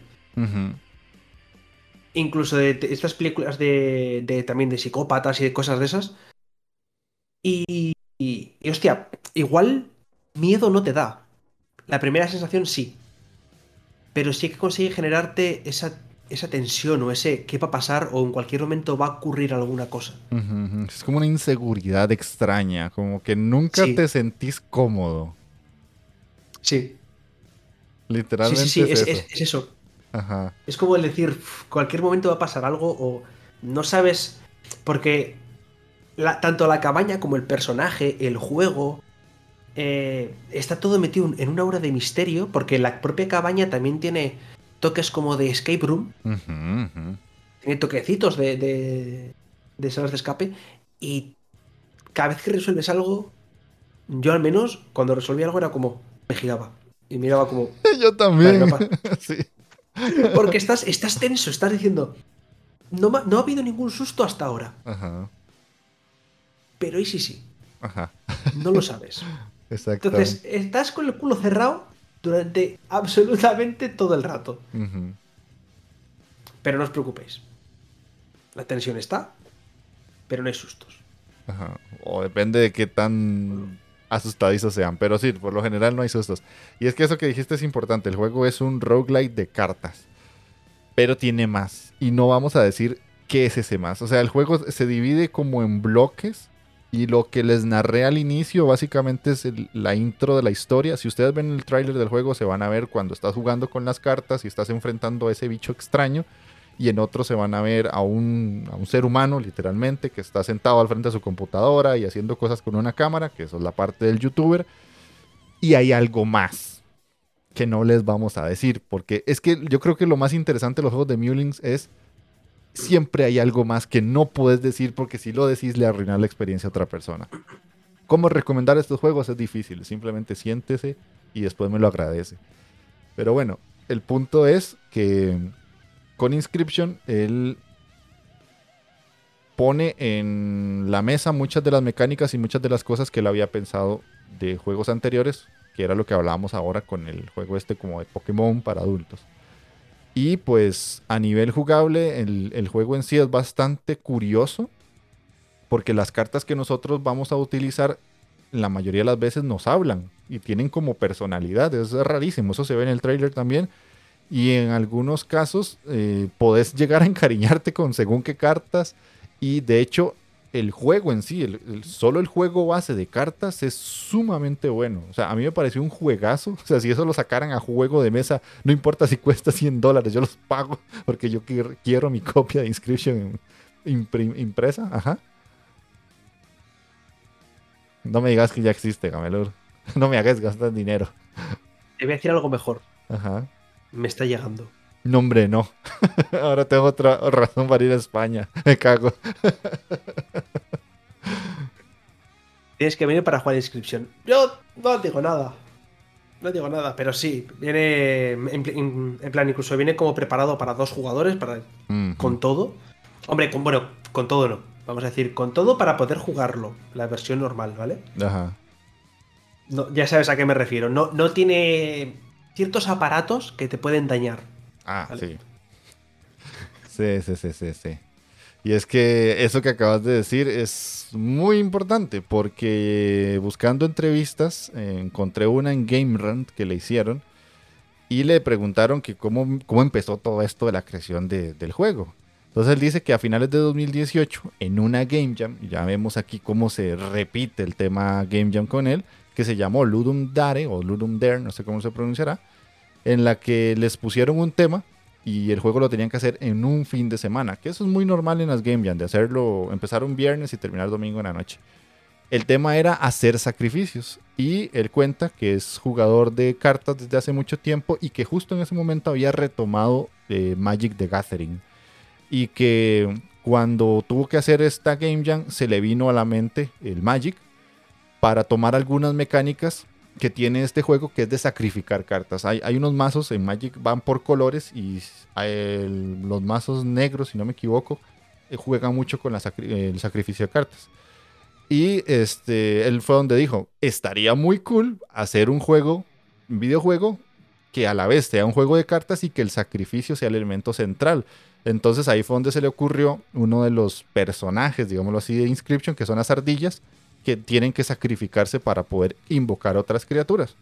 Incluso de, estas películas de, también de psicópatas y de cosas de esas. Y, y, y, hostia, igual miedo no te da. La primera sensación sí. Pero sí que consigue generarte esa esa tensión o ese qué va a pasar o en cualquier momento va a ocurrir alguna cosa. Es como una inseguridad extraña, como que nunca te sentís cómodo. Sí. Literalmente. Sí, sí, sí, es, eso. Ajá. Es como el decir, cualquier momento va a pasar algo o no sabes, porque tanto la cabaña como el personaje, el juego, eh, está todo metido en una aura de misterio, porque la propia cabaña también tiene toques como de escape room. Tiene toquecitos de, de, de salas de escape. Y cada vez que resuelves algo, yo al menos, cuando resolví algo era como, me giraba. Y miraba como... yo también. sí. Porque estás, estás tenso, estás diciendo, no, no ha habido ningún susto hasta ahora. Ajá. Pero ¿y sí sí? Ajá. No lo sabes. Exacto. Entonces, estás con el culo cerrado durante absolutamente todo el rato. Pero no os preocupéis. La tensión está, pero no hay sustos. O depende de qué tan asustadizos sean. Pero sí, por lo general no hay sustos. Y es que eso que dijiste es importante. El juego es un roguelite de cartas. Pero tiene más. Y no vamos a decir qué es ese más. O sea, el juego se divide como en bloques y lo que les narré al inicio básicamente es la intro de la historia. Si ustedes ven el tráiler del juego se van a ver cuando estás jugando con las cartas y estás enfrentando a ese bicho extraño. Y en otro se van a ver a un, a un ser humano literalmente que está sentado al frente de su computadora y haciendo cosas con una cámara, que eso es la parte del youtuber. Y hay algo más que no les vamos a decir, porque es que yo creo que lo más interesante de los juegos de Mulings es siempre hay algo más que no puedes decir porque si lo decís le arruinas la experiencia a otra persona. ¿Cómo recomendar estos juegos? Es difícil, simplemente siéntese y después me lo agradece. Pero bueno, el punto es que con Inscription él pone en la mesa muchas de las mecánicas y muchas de las cosas que él había pensado de juegos anteriores, que era lo que hablábamos ahora con el juego este como de Pokémon para adultos. Y pues a nivel jugable, el, juego en sí es bastante curioso. Porque las cartas que nosotros vamos a utilizar, la mayoría de las veces nos hablan. Y tienen como personalidad. Es rarísimo. Eso se ve en el trailer también. Y en algunos casos eh, podés llegar a encariñarte con según qué cartas. Y de hecho, el juego en sí, el, solo el juego base de cartas es sumamente bueno. O sea, a mí me pareció un juegazo. O sea, si eso lo sacaran a juego de mesa, no importa si cuesta 100 dólares, yo los pago porque yo quiero mi copia de inscription impresa. Ajá. No me digas que ya existe, Gamelur. No me hagas gastar dinero. Te voy a decir algo mejor. Ajá. Me está llegando. No, hombre, no. Ahora tengo otra razón para ir a España. Me cago. Tienes que venir para jugar inscripción. Yo no digo nada. no digo nada, pero sí, viene en, plan, incluso viene como preparado para dos jugadores, para, con todo. Hombre, con, bueno, con todo no. Vamos a decir, con todo para poder jugarlo, la versión normal, ¿vale? Ajá. No, ya sabes a qué me refiero. No, no tiene ciertos aparatos que te pueden dañar. Ah, sí. Sí, sí, sí, sí, sí. Y es que eso que acabas de decir es muy importante porque buscando entrevistas encontré una en Game Run que le hicieron y le preguntaron que cómo, cómo empezó todo esto de la creación del juego. Entonces él dice que a finales de 2018 en una Game Jam, ya vemos aquí cómo se repite el tema Game Jam con él, que se llamó Ludum Dare o Ludum Dare, no sé cómo se pronunciará, en la que les pusieron un tema y el juego lo tenían que hacer en un fin de semana, que eso es muy normal en las Game Jam, de hacerlo, empezar un viernes y terminar domingo en la noche. El tema era hacer sacrificios y él cuenta que es jugador de cartas desde hace mucho tiempo y que justo en ese momento había retomado eh, Magic the Gathering y que cuando tuvo que hacer esta Game Jam se le vino a la mente el Magic para tomar algunas mecánicas que tiene este juego que es de sacrificar cartas. Hay, hay unos mazos en Magic, van por colores y los mazos negros, si no me equivoco, eh, juegan mucho con el sacrificio de cartas. Y este, él fue donde dijo, estaría muy cool hacer un juego, un videojuego, que a la vez sea un juego de cartas y que el sacrificio sea el elemento central. Entonces ahí fue donde se le ocurrió uno de los personajes, digámoslo así, de Inscription, que son las ardillas, que tienen que sacrificarse para poder invocar otras criaturas.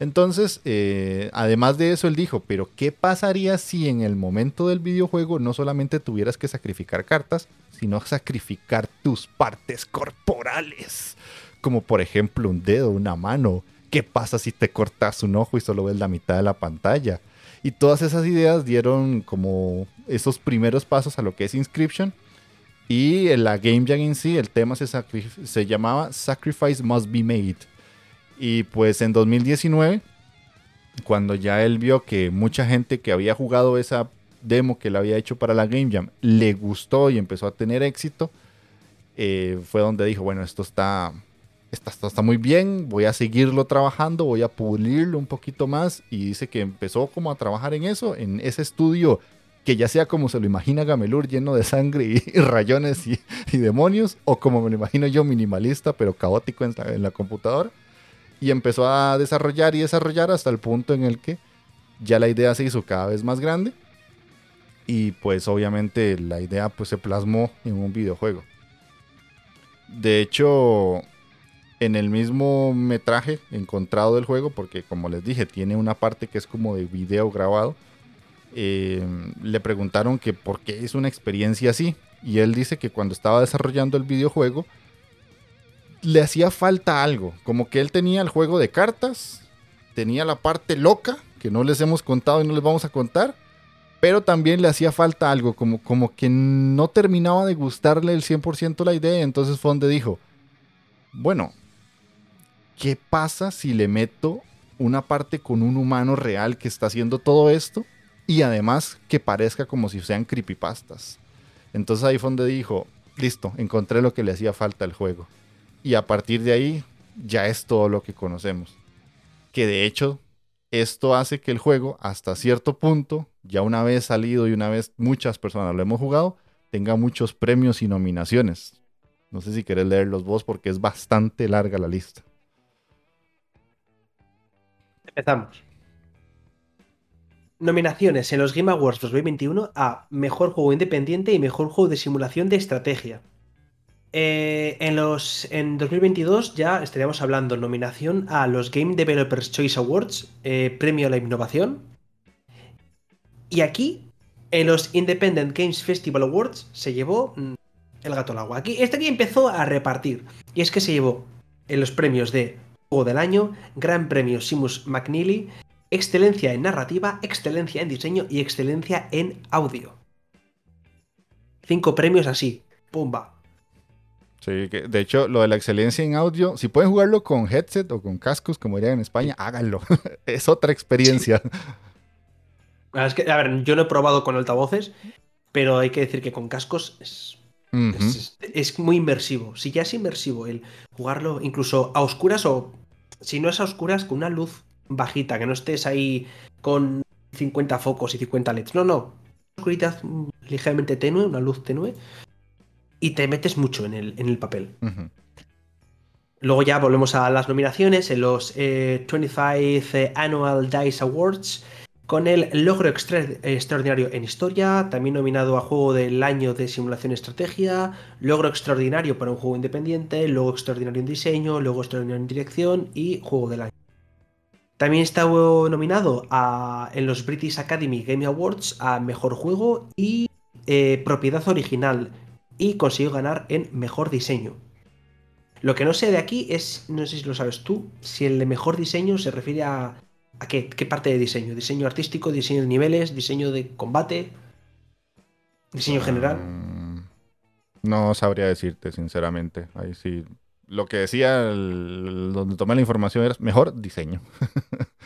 Entonces, eh, además de eso, él dijo, pero ¿qué pasaría si en el momento del videojuego no solamente tuvieras que sacrificar cartas, sino sacrificar tus partes corporales? Como por ejemplo un dedo, una mano. ¿Qué pasa si te cortas un ojo y solo ves la mitad de la pantalla? Y todas esas ideas dieron como esos primeros pasos a lo que es Inscription y en la Game Jam en sí, el tema se, se llamaba Sacrifice Must Be Made. Y pues en 2019, cuando ya él vio que mucha gente que había jugado esa demo que le había hecho para la Game Jam le gustó y empezó a tener éxito, eh, fue donde dijo, bueno, esto está, está, está muy bien, voy a seguirlo trabajando, voy a pulirlo un poquito más. Y dice que empezó como a trabajar en eso, en ese estudio que ya sea como se lo imagina Gamelur, lleno de sangre y, rayones y, demonios, o como me lo imagino yo, minimalista, pero caótico en la, en la, computadora. Y empezó a desarrollar y desarrollar hasta el punto en el que ya la idea se hizo cada vez más grande. Y pues obviamente la idea pues se plasmó en un videojuego. De hecho, en el mismo metraje encontrado del juego, porque como les dije, tiene una parte que es como de video grabado eh, le preguntaron que por qué es una experiencia así. Y él dice que cuando estaba desarrollando el videojuego, le hacía falta algo. Como que él tenía el juego de cartas, tenía la parte loca, que no les hemos contado y no les vamos a contar. Pero también le hacía falta algo, como, como que no terminaba de gustarle el 100% la idea. Entonces fue donde dijo, bueno, ¿qué pasa si le meto una parte con un humano real que está haciendo todo esto? Y además que parezca como si sean creepypastas. Entonces ahí fue donde dijo, listo, encontré lo que le hacía falta al juego. Y a partir de ahí ya es todo lo que conocemos. Que de hecho esto hace que el juego hasta cierto punto, ya una vez salido y una vez muchas personas lo hemos jugado, tenga muchos premios y nominaciones. No sé si querés leerlos vos porque es bastante larga la lista. Empezamos. Nominaciones en los Game Awards 2021 a Mejor Juego Independiente y Mejor Juego de Simulación de Estrategia. Eh, en, los, en 2022 ya estaríamos hablando nominación a los Game Developers Choice Awards, eh, premio a la innovación. Y aquí, en los Independent Games Festival Awards, se llevó mm, el gato al agua. Aquí, este aquí empezó a repartir. Y es que se llevó en los premios de Juego del Año, Gran Premio Simus McNeely, excelencia en narrativa, excelencia en diseño y excelencia en audio. Cinco premios así, pumba. Sí, de hecho, lo de la excelencia en audio, si pueden jugarlo con headset o con cascos, como dirían en España, háganlo. es otra experiencia. Es que, a ver, yo lo he probado con altavoces, pero hay que decir que con cascos es, es, muy inmersivo. Si ya es inmersivo el jugarlo incluso a oscuras o si no es a oscuras, con una luz bajita, que no estés ahí con 50 focos y 50 LEDs. No, no. Oscuridad ligeramente tenue, una luz tenue. Y te metes mucho en el, en el papel. Luego ya volvemos a las nominaciones en los 25 eh, eh, Annual DICE Awards con el logro extraordinario en historia, también nominado a Juego del Año de Simulación y Estrategia, logro extraordinario para un juego independiente, logro extraordinario en diseño, logro extraordinario en dirección y Juego del Año. También está nominado en los British Academy Game Awards a Mejor Juego y eh, Propiedad Original y consiguió ganar en Mejor Diseño. Lo que no sé de aquí es, no sé si lo sabes tú, si el de Mejor Diseño se refiere a ¿A qué, parte de diseño? ¿Diseño artístico, diseño de niveles, diseño de combate? ¿Diseño general? Mm, no sabría decirte, sinceramente. Ahí sí. Lo que decía, donde tomé la información era mejor diseño.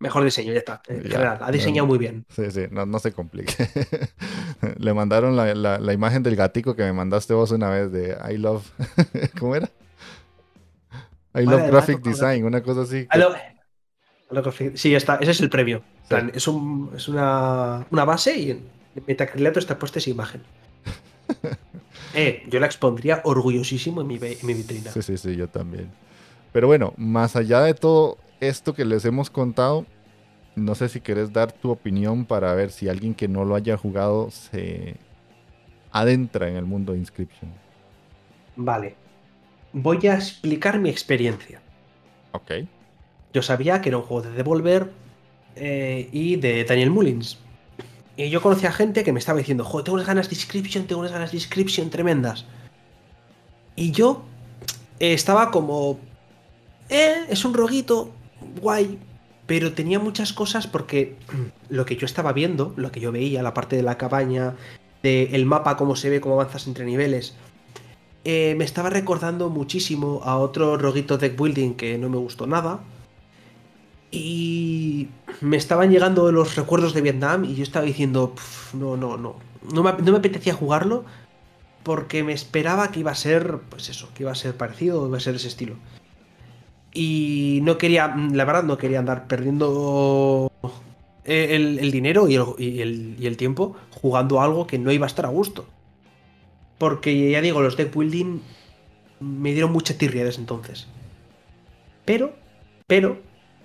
Mejor diseño, ya está. En general, ha diseñado muy bien. Sí, sí, no, se complique. Le mandaron la, imagen del gatico que me mandaste vos una vez de I Love. ¿Cómo era? I Love Graphic Design, una cosa así. Sí, está, ese es el premio. es, una, base y en Metacrilato está puesta esa imagen. Eh, yo la expondría orgullosísimo en mi, vitrina. Sí, sí, sí, yo también. Pero bueno, más allá de todo esto que les hemos contado, no sé si querés dar tu opinión para ver si alguien que no lo haya jugado se adentra en el mundo de Inscription. Vale. Voy a explicar mi experiencia. Ok. Yo sabía que era un juego de Devolver eh, y de Daniel Mullins. Y yo conocía gente que me estaba diciendo, joder, tengo unas ganas de Inscription, tengo unas ganas de Inscription tremendas. Y yo eh, estaba como, eh, es un roguito, guay, pero tenía muchas cosas porque lo que yo estaba viendo, lo que yo veía, la parte de la cabaña, del mapa, cómo se ve, cómo avanzas entre niveles, me estaba recordando muchísimo a otro roguito deck building que no me gustó nada, y me estaban llegando los recuerdos de Vietnam y yo estaba diciendo, no, no, no. No me, apetecía jugarlo porque me esperaba que iba a ser, pues eso, que iba a ser parecido, iba a ser ese estilo. Y no quería, la verdad, no quería andar perdiendo el, dinero y el, y el, tiempo jugando algo que no iba a estar a gusto. Porque ya digo, los deck building me dieron mucha tirria desde entonces. Pero, pero,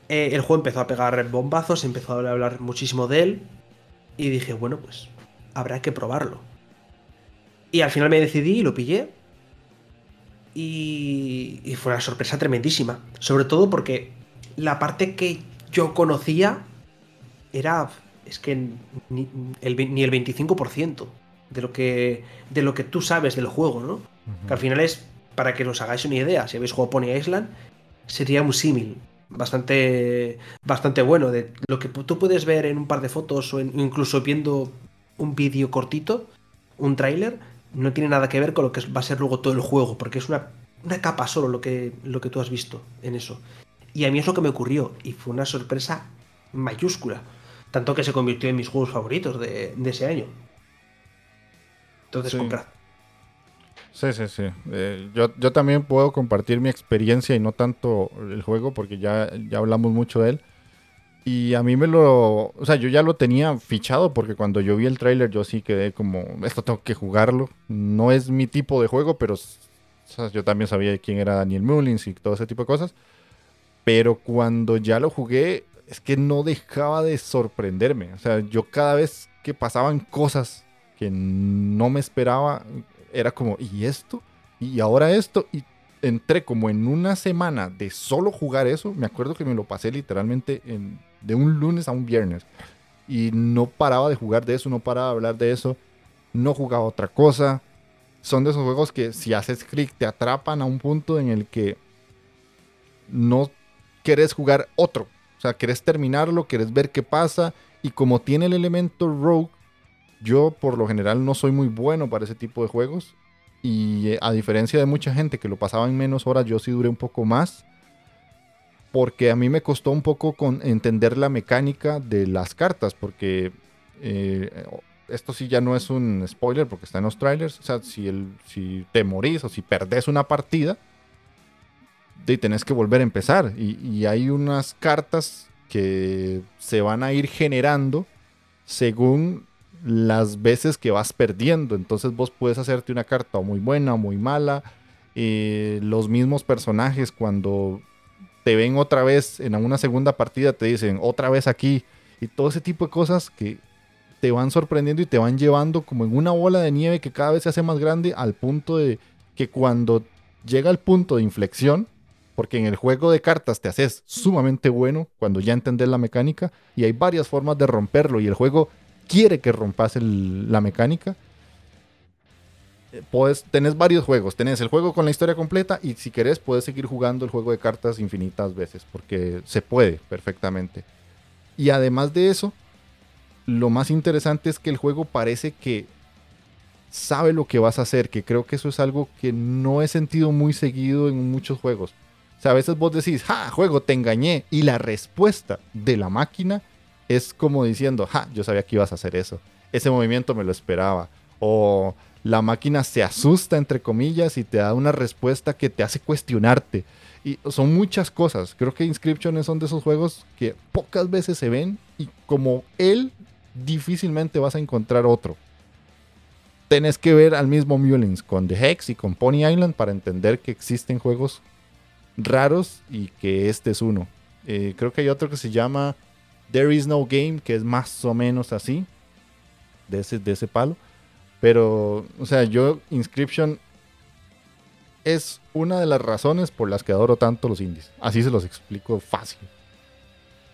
eh, el juego empezó a pegar bombazos, empezó a hablar muchísimo de él. Y dije, bueno, pues habrá que probarlo. Y al final me decidí y lo pillé. Y, fue una sorpresa tremendísima. Sobre todo porque la parte que yo conocía era. Es que ni el, 25% de lo, que, de lo que tú sabes del juego, ¿no? Que al final es, para que os hagáis una idea, si habéis jugado Pony Island, sería un símil bastante, bastante bueno. De lo que tú puedes ver en un par de fotos o incluso viendo un vídeo cortito, un tráiler, no tiene nada que ver con lo que va a ser luego todo el juego, porque es una, una capa solo lo que, lo que tú has visto en eso. Y a mí es lo que me ocurrió, y fue una sorpresa mayúscula. Tanto que se convirtió en mis juegos favoritos de, ese año. Entonces, comprad. Sí, sí, sí. Eh, yo, yo, también puedo compartir mi experiencia y no tanto el juego porque ya, ya hablamos mucho de él. Y a mí me lo... O sea, yo ya lo tenía fichado porque cuando yo vi el tráiler yo sí quedé como, esto tengo que jugarlo. No es mi tipo de juego, pero yo también sabía quién era Daniel Mullins y todo ese tipo de cosas. Pero cuando ya lo jugué, es que no dejaba de sorprenderme. O sea, yo cada vez que pasaban cosas que no me esperaba, era como, ¿y esto? ¿Y ahora esto? Y entré como en una semana de solo jugar eso. Me acuerdo que me lo pasé literalmente de un lunes a un viernes. Y no paraba de jugar de eso, no paraba de hablar de eso. No jugaba otra cosa. Son de esos juegos que si haces clic te atrapan a un punto en el que no querés jugar otro. O sea, querés terminarlo, querés ver qué pasa. Y como tiene el elemento rogue, yo por lo general no soy muy bueno para ese tipo de juegos. Y eh, a diferencia de mucha gente que lo pasaba en menos horas, yo sí duré un poco más. Porque a mí me costó un poco con entender la mecánica de las cartas porque eh, esto sí ya no es un spoiler porque está en los trailers, o sea, si, el, si te morís o si perdés una partida, y tenés que volver a empezar. Y, hay unas cartas que se van a ir generando según las veces que vas perdiendo. Entonces vos puedes hacerte una carta muy buena o muy mala. Eh, los mismos personajes cuando te ven otra vez en una segunda partida te dicen otra vez aquí. Y todo ese tipo de cosas que te van sorprendiendo y te van llevando como en una bola de nieve que cada vez se hace más grande al punto de que cuando llega el punto de inflexión, porque en el juego de cartas te haces sumamente bueno cuando ya entendés la mecánica y hay varias formas de romperlo y el juego quiere que rompas la mecánica. Eh, puedes, tenés varios juegos, tenés el juego con la historia completa y si querés puedes seguir jugando el juego de cartas infinitas veces porque se puede perfectamente. Y además de eso, lo más interesante es que el juego parece que sabe lo que vas a hacer, que creo que eso es algo que no he sentido muy seguido en muchos juegos. O sea, a veces vos decís, ja, juego, te engañé. Y la respuesta de la máquina es como diciendo, ja, yo sabía que ibas a hacer eso. Ese movimiento me lo esperaba. O la máquina se asusta, entre comillas, y te da una respuesta que te hace cuestionarte. Y son muchas cosas. Creo que Inscription son de esos juegos que pocas veces se ven y como él, difícilmente vas a encontrar otro. Tenés que ver al mismo Mulings con The Hex y con Pony Island para entender que existen juegos raros y que este es uno. Eh, creo que hay otro que se llama There Is No Game, que es más o menos así, de ese, de ese palo. Pero, o sea, yo, Inscription es una de las razones por las que adoro tanto los indies. Así se los explico fácil.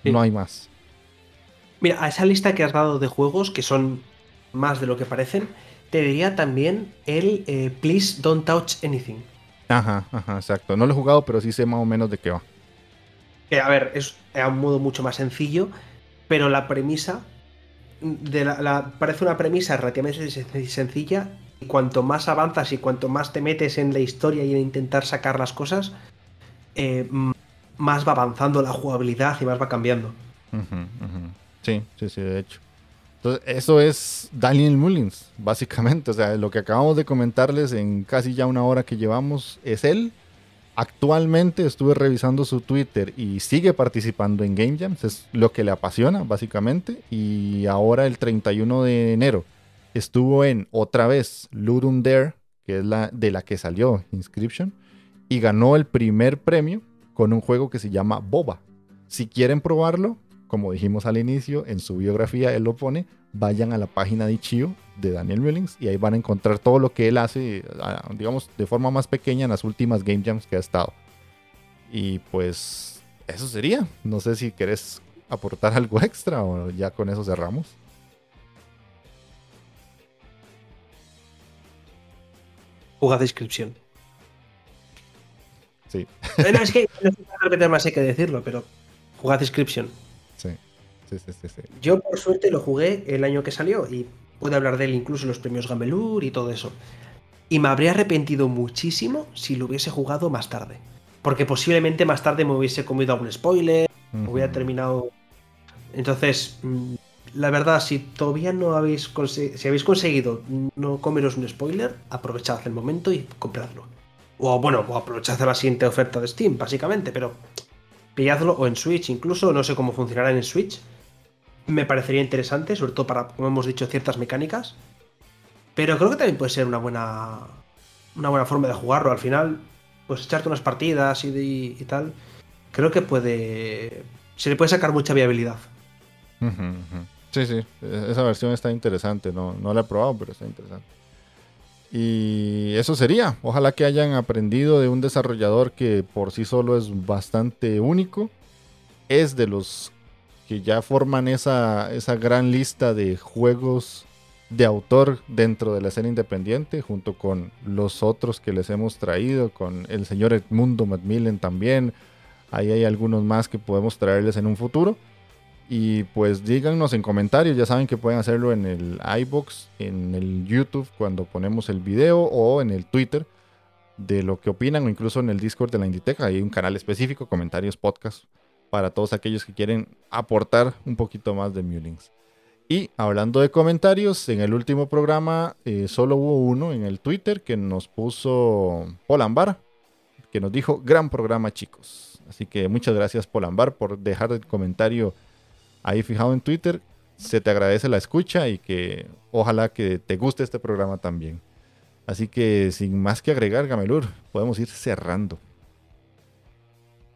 No hay más. Mira, a esa lista que has dado de juegos, que son más de lo que parecen, te diría también el eh, Please Don't Touch Anything. Ajá, ajá, exacto. No lo he jugado, pero sí sé más o menos de qué va. A ver, es a un modo mucho más sencillo, pero la premisa de la, parece una premisa relativamente sencilla y cuanto más avanzas y cuanto más te metes en la historia y en intentar sacar las cosas, eh, más va avanzando la jugabilidad y más va cambiando. Sí, sí, sí, de hecho. Entonces, eso es Daniel Mullins, básicamente. O sea, lo que acabamos de comentarles en casi ya una hora que llevamos es él. Actualmente estuve revisando su Twitter y sigue participando en Game Jams, es lo que le apasiona, básicamente. Y ahora, el 31 de enero, estuvo en otra vez Ludum Dare, que es la de la que salió Inscription, y ganó el primer premio con un juego que se llama Boba. Si quieren probarlo, como dijimos al inicio, en su biografía él lo pone, vayan a la página de Ichio de Daniel Mullins y ahí van a encontrar todo lo que él hace, digamos, de forma más pequeña en las últimas Game Jams que ha estado. Y pues eso sería. No sé si querés aportar algo extra o ya con eso cerramos. Jugad descripción. Sí. Bueno, es que no sé más hay que decirlo, pero jugad descripción. Yo, por suerte, lo jugué el año que salió y puedo hablar de él incluso en los premios Gamelur y todo eso. Y me habría arrepentido muchísimo si lo hubiese jugado más tarde. Porque posiblemente más tarde me hubiese comido algún spoiler, hubiera terminado. Entonces, mm, la verdad, si todavía no habéis, si habéis conseguido no comeros un spoiler, aprovechad el momento y compradlo. O bueno, o aprovechad la siguiente oferta de Steam, básicamente, pero pilladlo o en Switch incluso, no sé cómo funcionará en Switch me parecería interesante, sobre todo para, como hemos dicho, ciertas mecánicas. Pero creo que también puede ser una buena, una buena forma de jugarlo. Al final, pues echarte unas partidas y, tal, creo que puede, se le puede sacar mucha viabilidad. Sí, sí, esa versión está interesante. No, no la he probado, pero está interesante. Y eso sería. Ojalá que hayan aprendido de un desarrollador que por sí solo es bastante único. Es de los que ya forman esa, esa gran lista de juegos de autor dentro de la escena independiente, junto con los otros que les hemos traído, con el señor Edmundo Macmillan también. Ahí hay algunos más que podemos traerles en un futuro. Y pues díganos en comentarios, ya saben que pueden hacerlo en el iBox, en el YouTube cuando ponemos el video o en el Twitter de lo que opinan o incluso en el Discord de la Inditeca. Hay un canal específico, comentarios, podcast para todos aquellos que quieren aportar un poquito más de Mulings. Y hablando de comentarios, en el último programa eh, solo hubo uno en el Twitter que nos puso Polambar, que nos dijo, gran programa chicos. Así que muchas gracias Polambar por dejar el comentario ahí fijado en Twitter. Se te agradece la escucha y que ojalá que te guste este programa también. Así que sin más que agregar, Gamelur, podemos ir cerrando.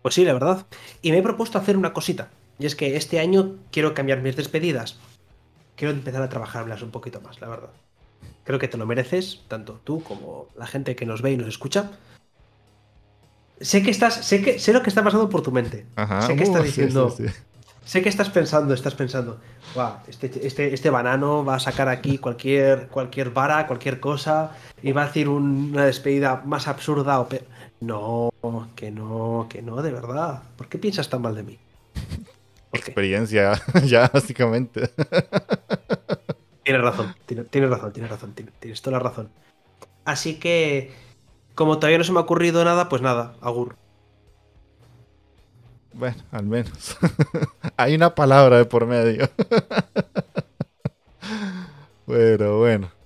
Pues sí, la verdad. Y me he propuesto hacer una cosita. Y es que este año quiero cambiar mis despedidas. Quiero empezar a trabajarlas un poquito más, la verdad. Creo que te lo mereces, tanto tú como la gente que nos ve y nos escucha. Sé que estás, sé que sé lo que está pasando por tu mente. sé que estás uh, diciendo. Sé que estás pensando, estás pensando, este, este, este, banano va a sacar aquí cualquier, cualquier vara, cualquier cosa, y va a decir una despedida más absurda o No, que no, que no, de verdad. ¿Por qué piensas tan mal de mí? Experiencia, ya, básicamente. Tienes razón, tienes, razón, tienes razón, tienes toda la razón. Así que, como todavía no se me ha ocurrido nada, pues nada, agur. Bueno, al menos. Hay una palabra de por medio. Pero bueno.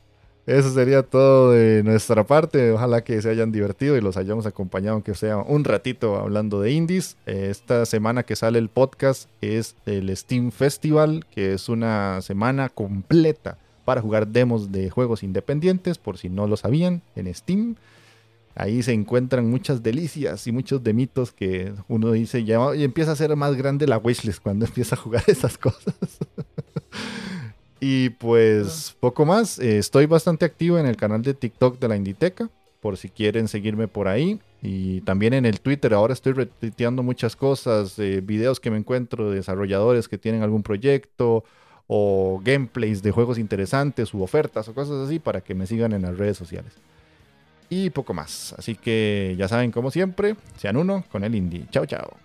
Eso sería todo de nuestra parte. Ojalá que se hayan divertido y los hayamos acompañado, aunque sea un ratito hablando de indies. Esta semana que sale el podcast es el Steam Festival, que es una semana completa para jugar demos de juegos independientes, por si no lo sabían, en Steam. Ahí se encuentran muchas delicias y muchos demitos que uno dice ya y empieza a ser más grande la wishlist cuando empieza a jugar esas cosas. Y pues poco más. Eh, estoy bastante activo en el canal de TikTok de la Inditeca, por si quieren seguirme por ahí. Y también en el Twitter. Ahora estoy retuiteando muchas cosas, eh, videos que me encuentro de desarrolladores que tienen algún proyecto o gameplays de juegos interesantes u ofertas o cosas así para que me sigan en las redes sociales y poco más. Así que ya saben, como siempre, sean uno con el indie. Chao, chao.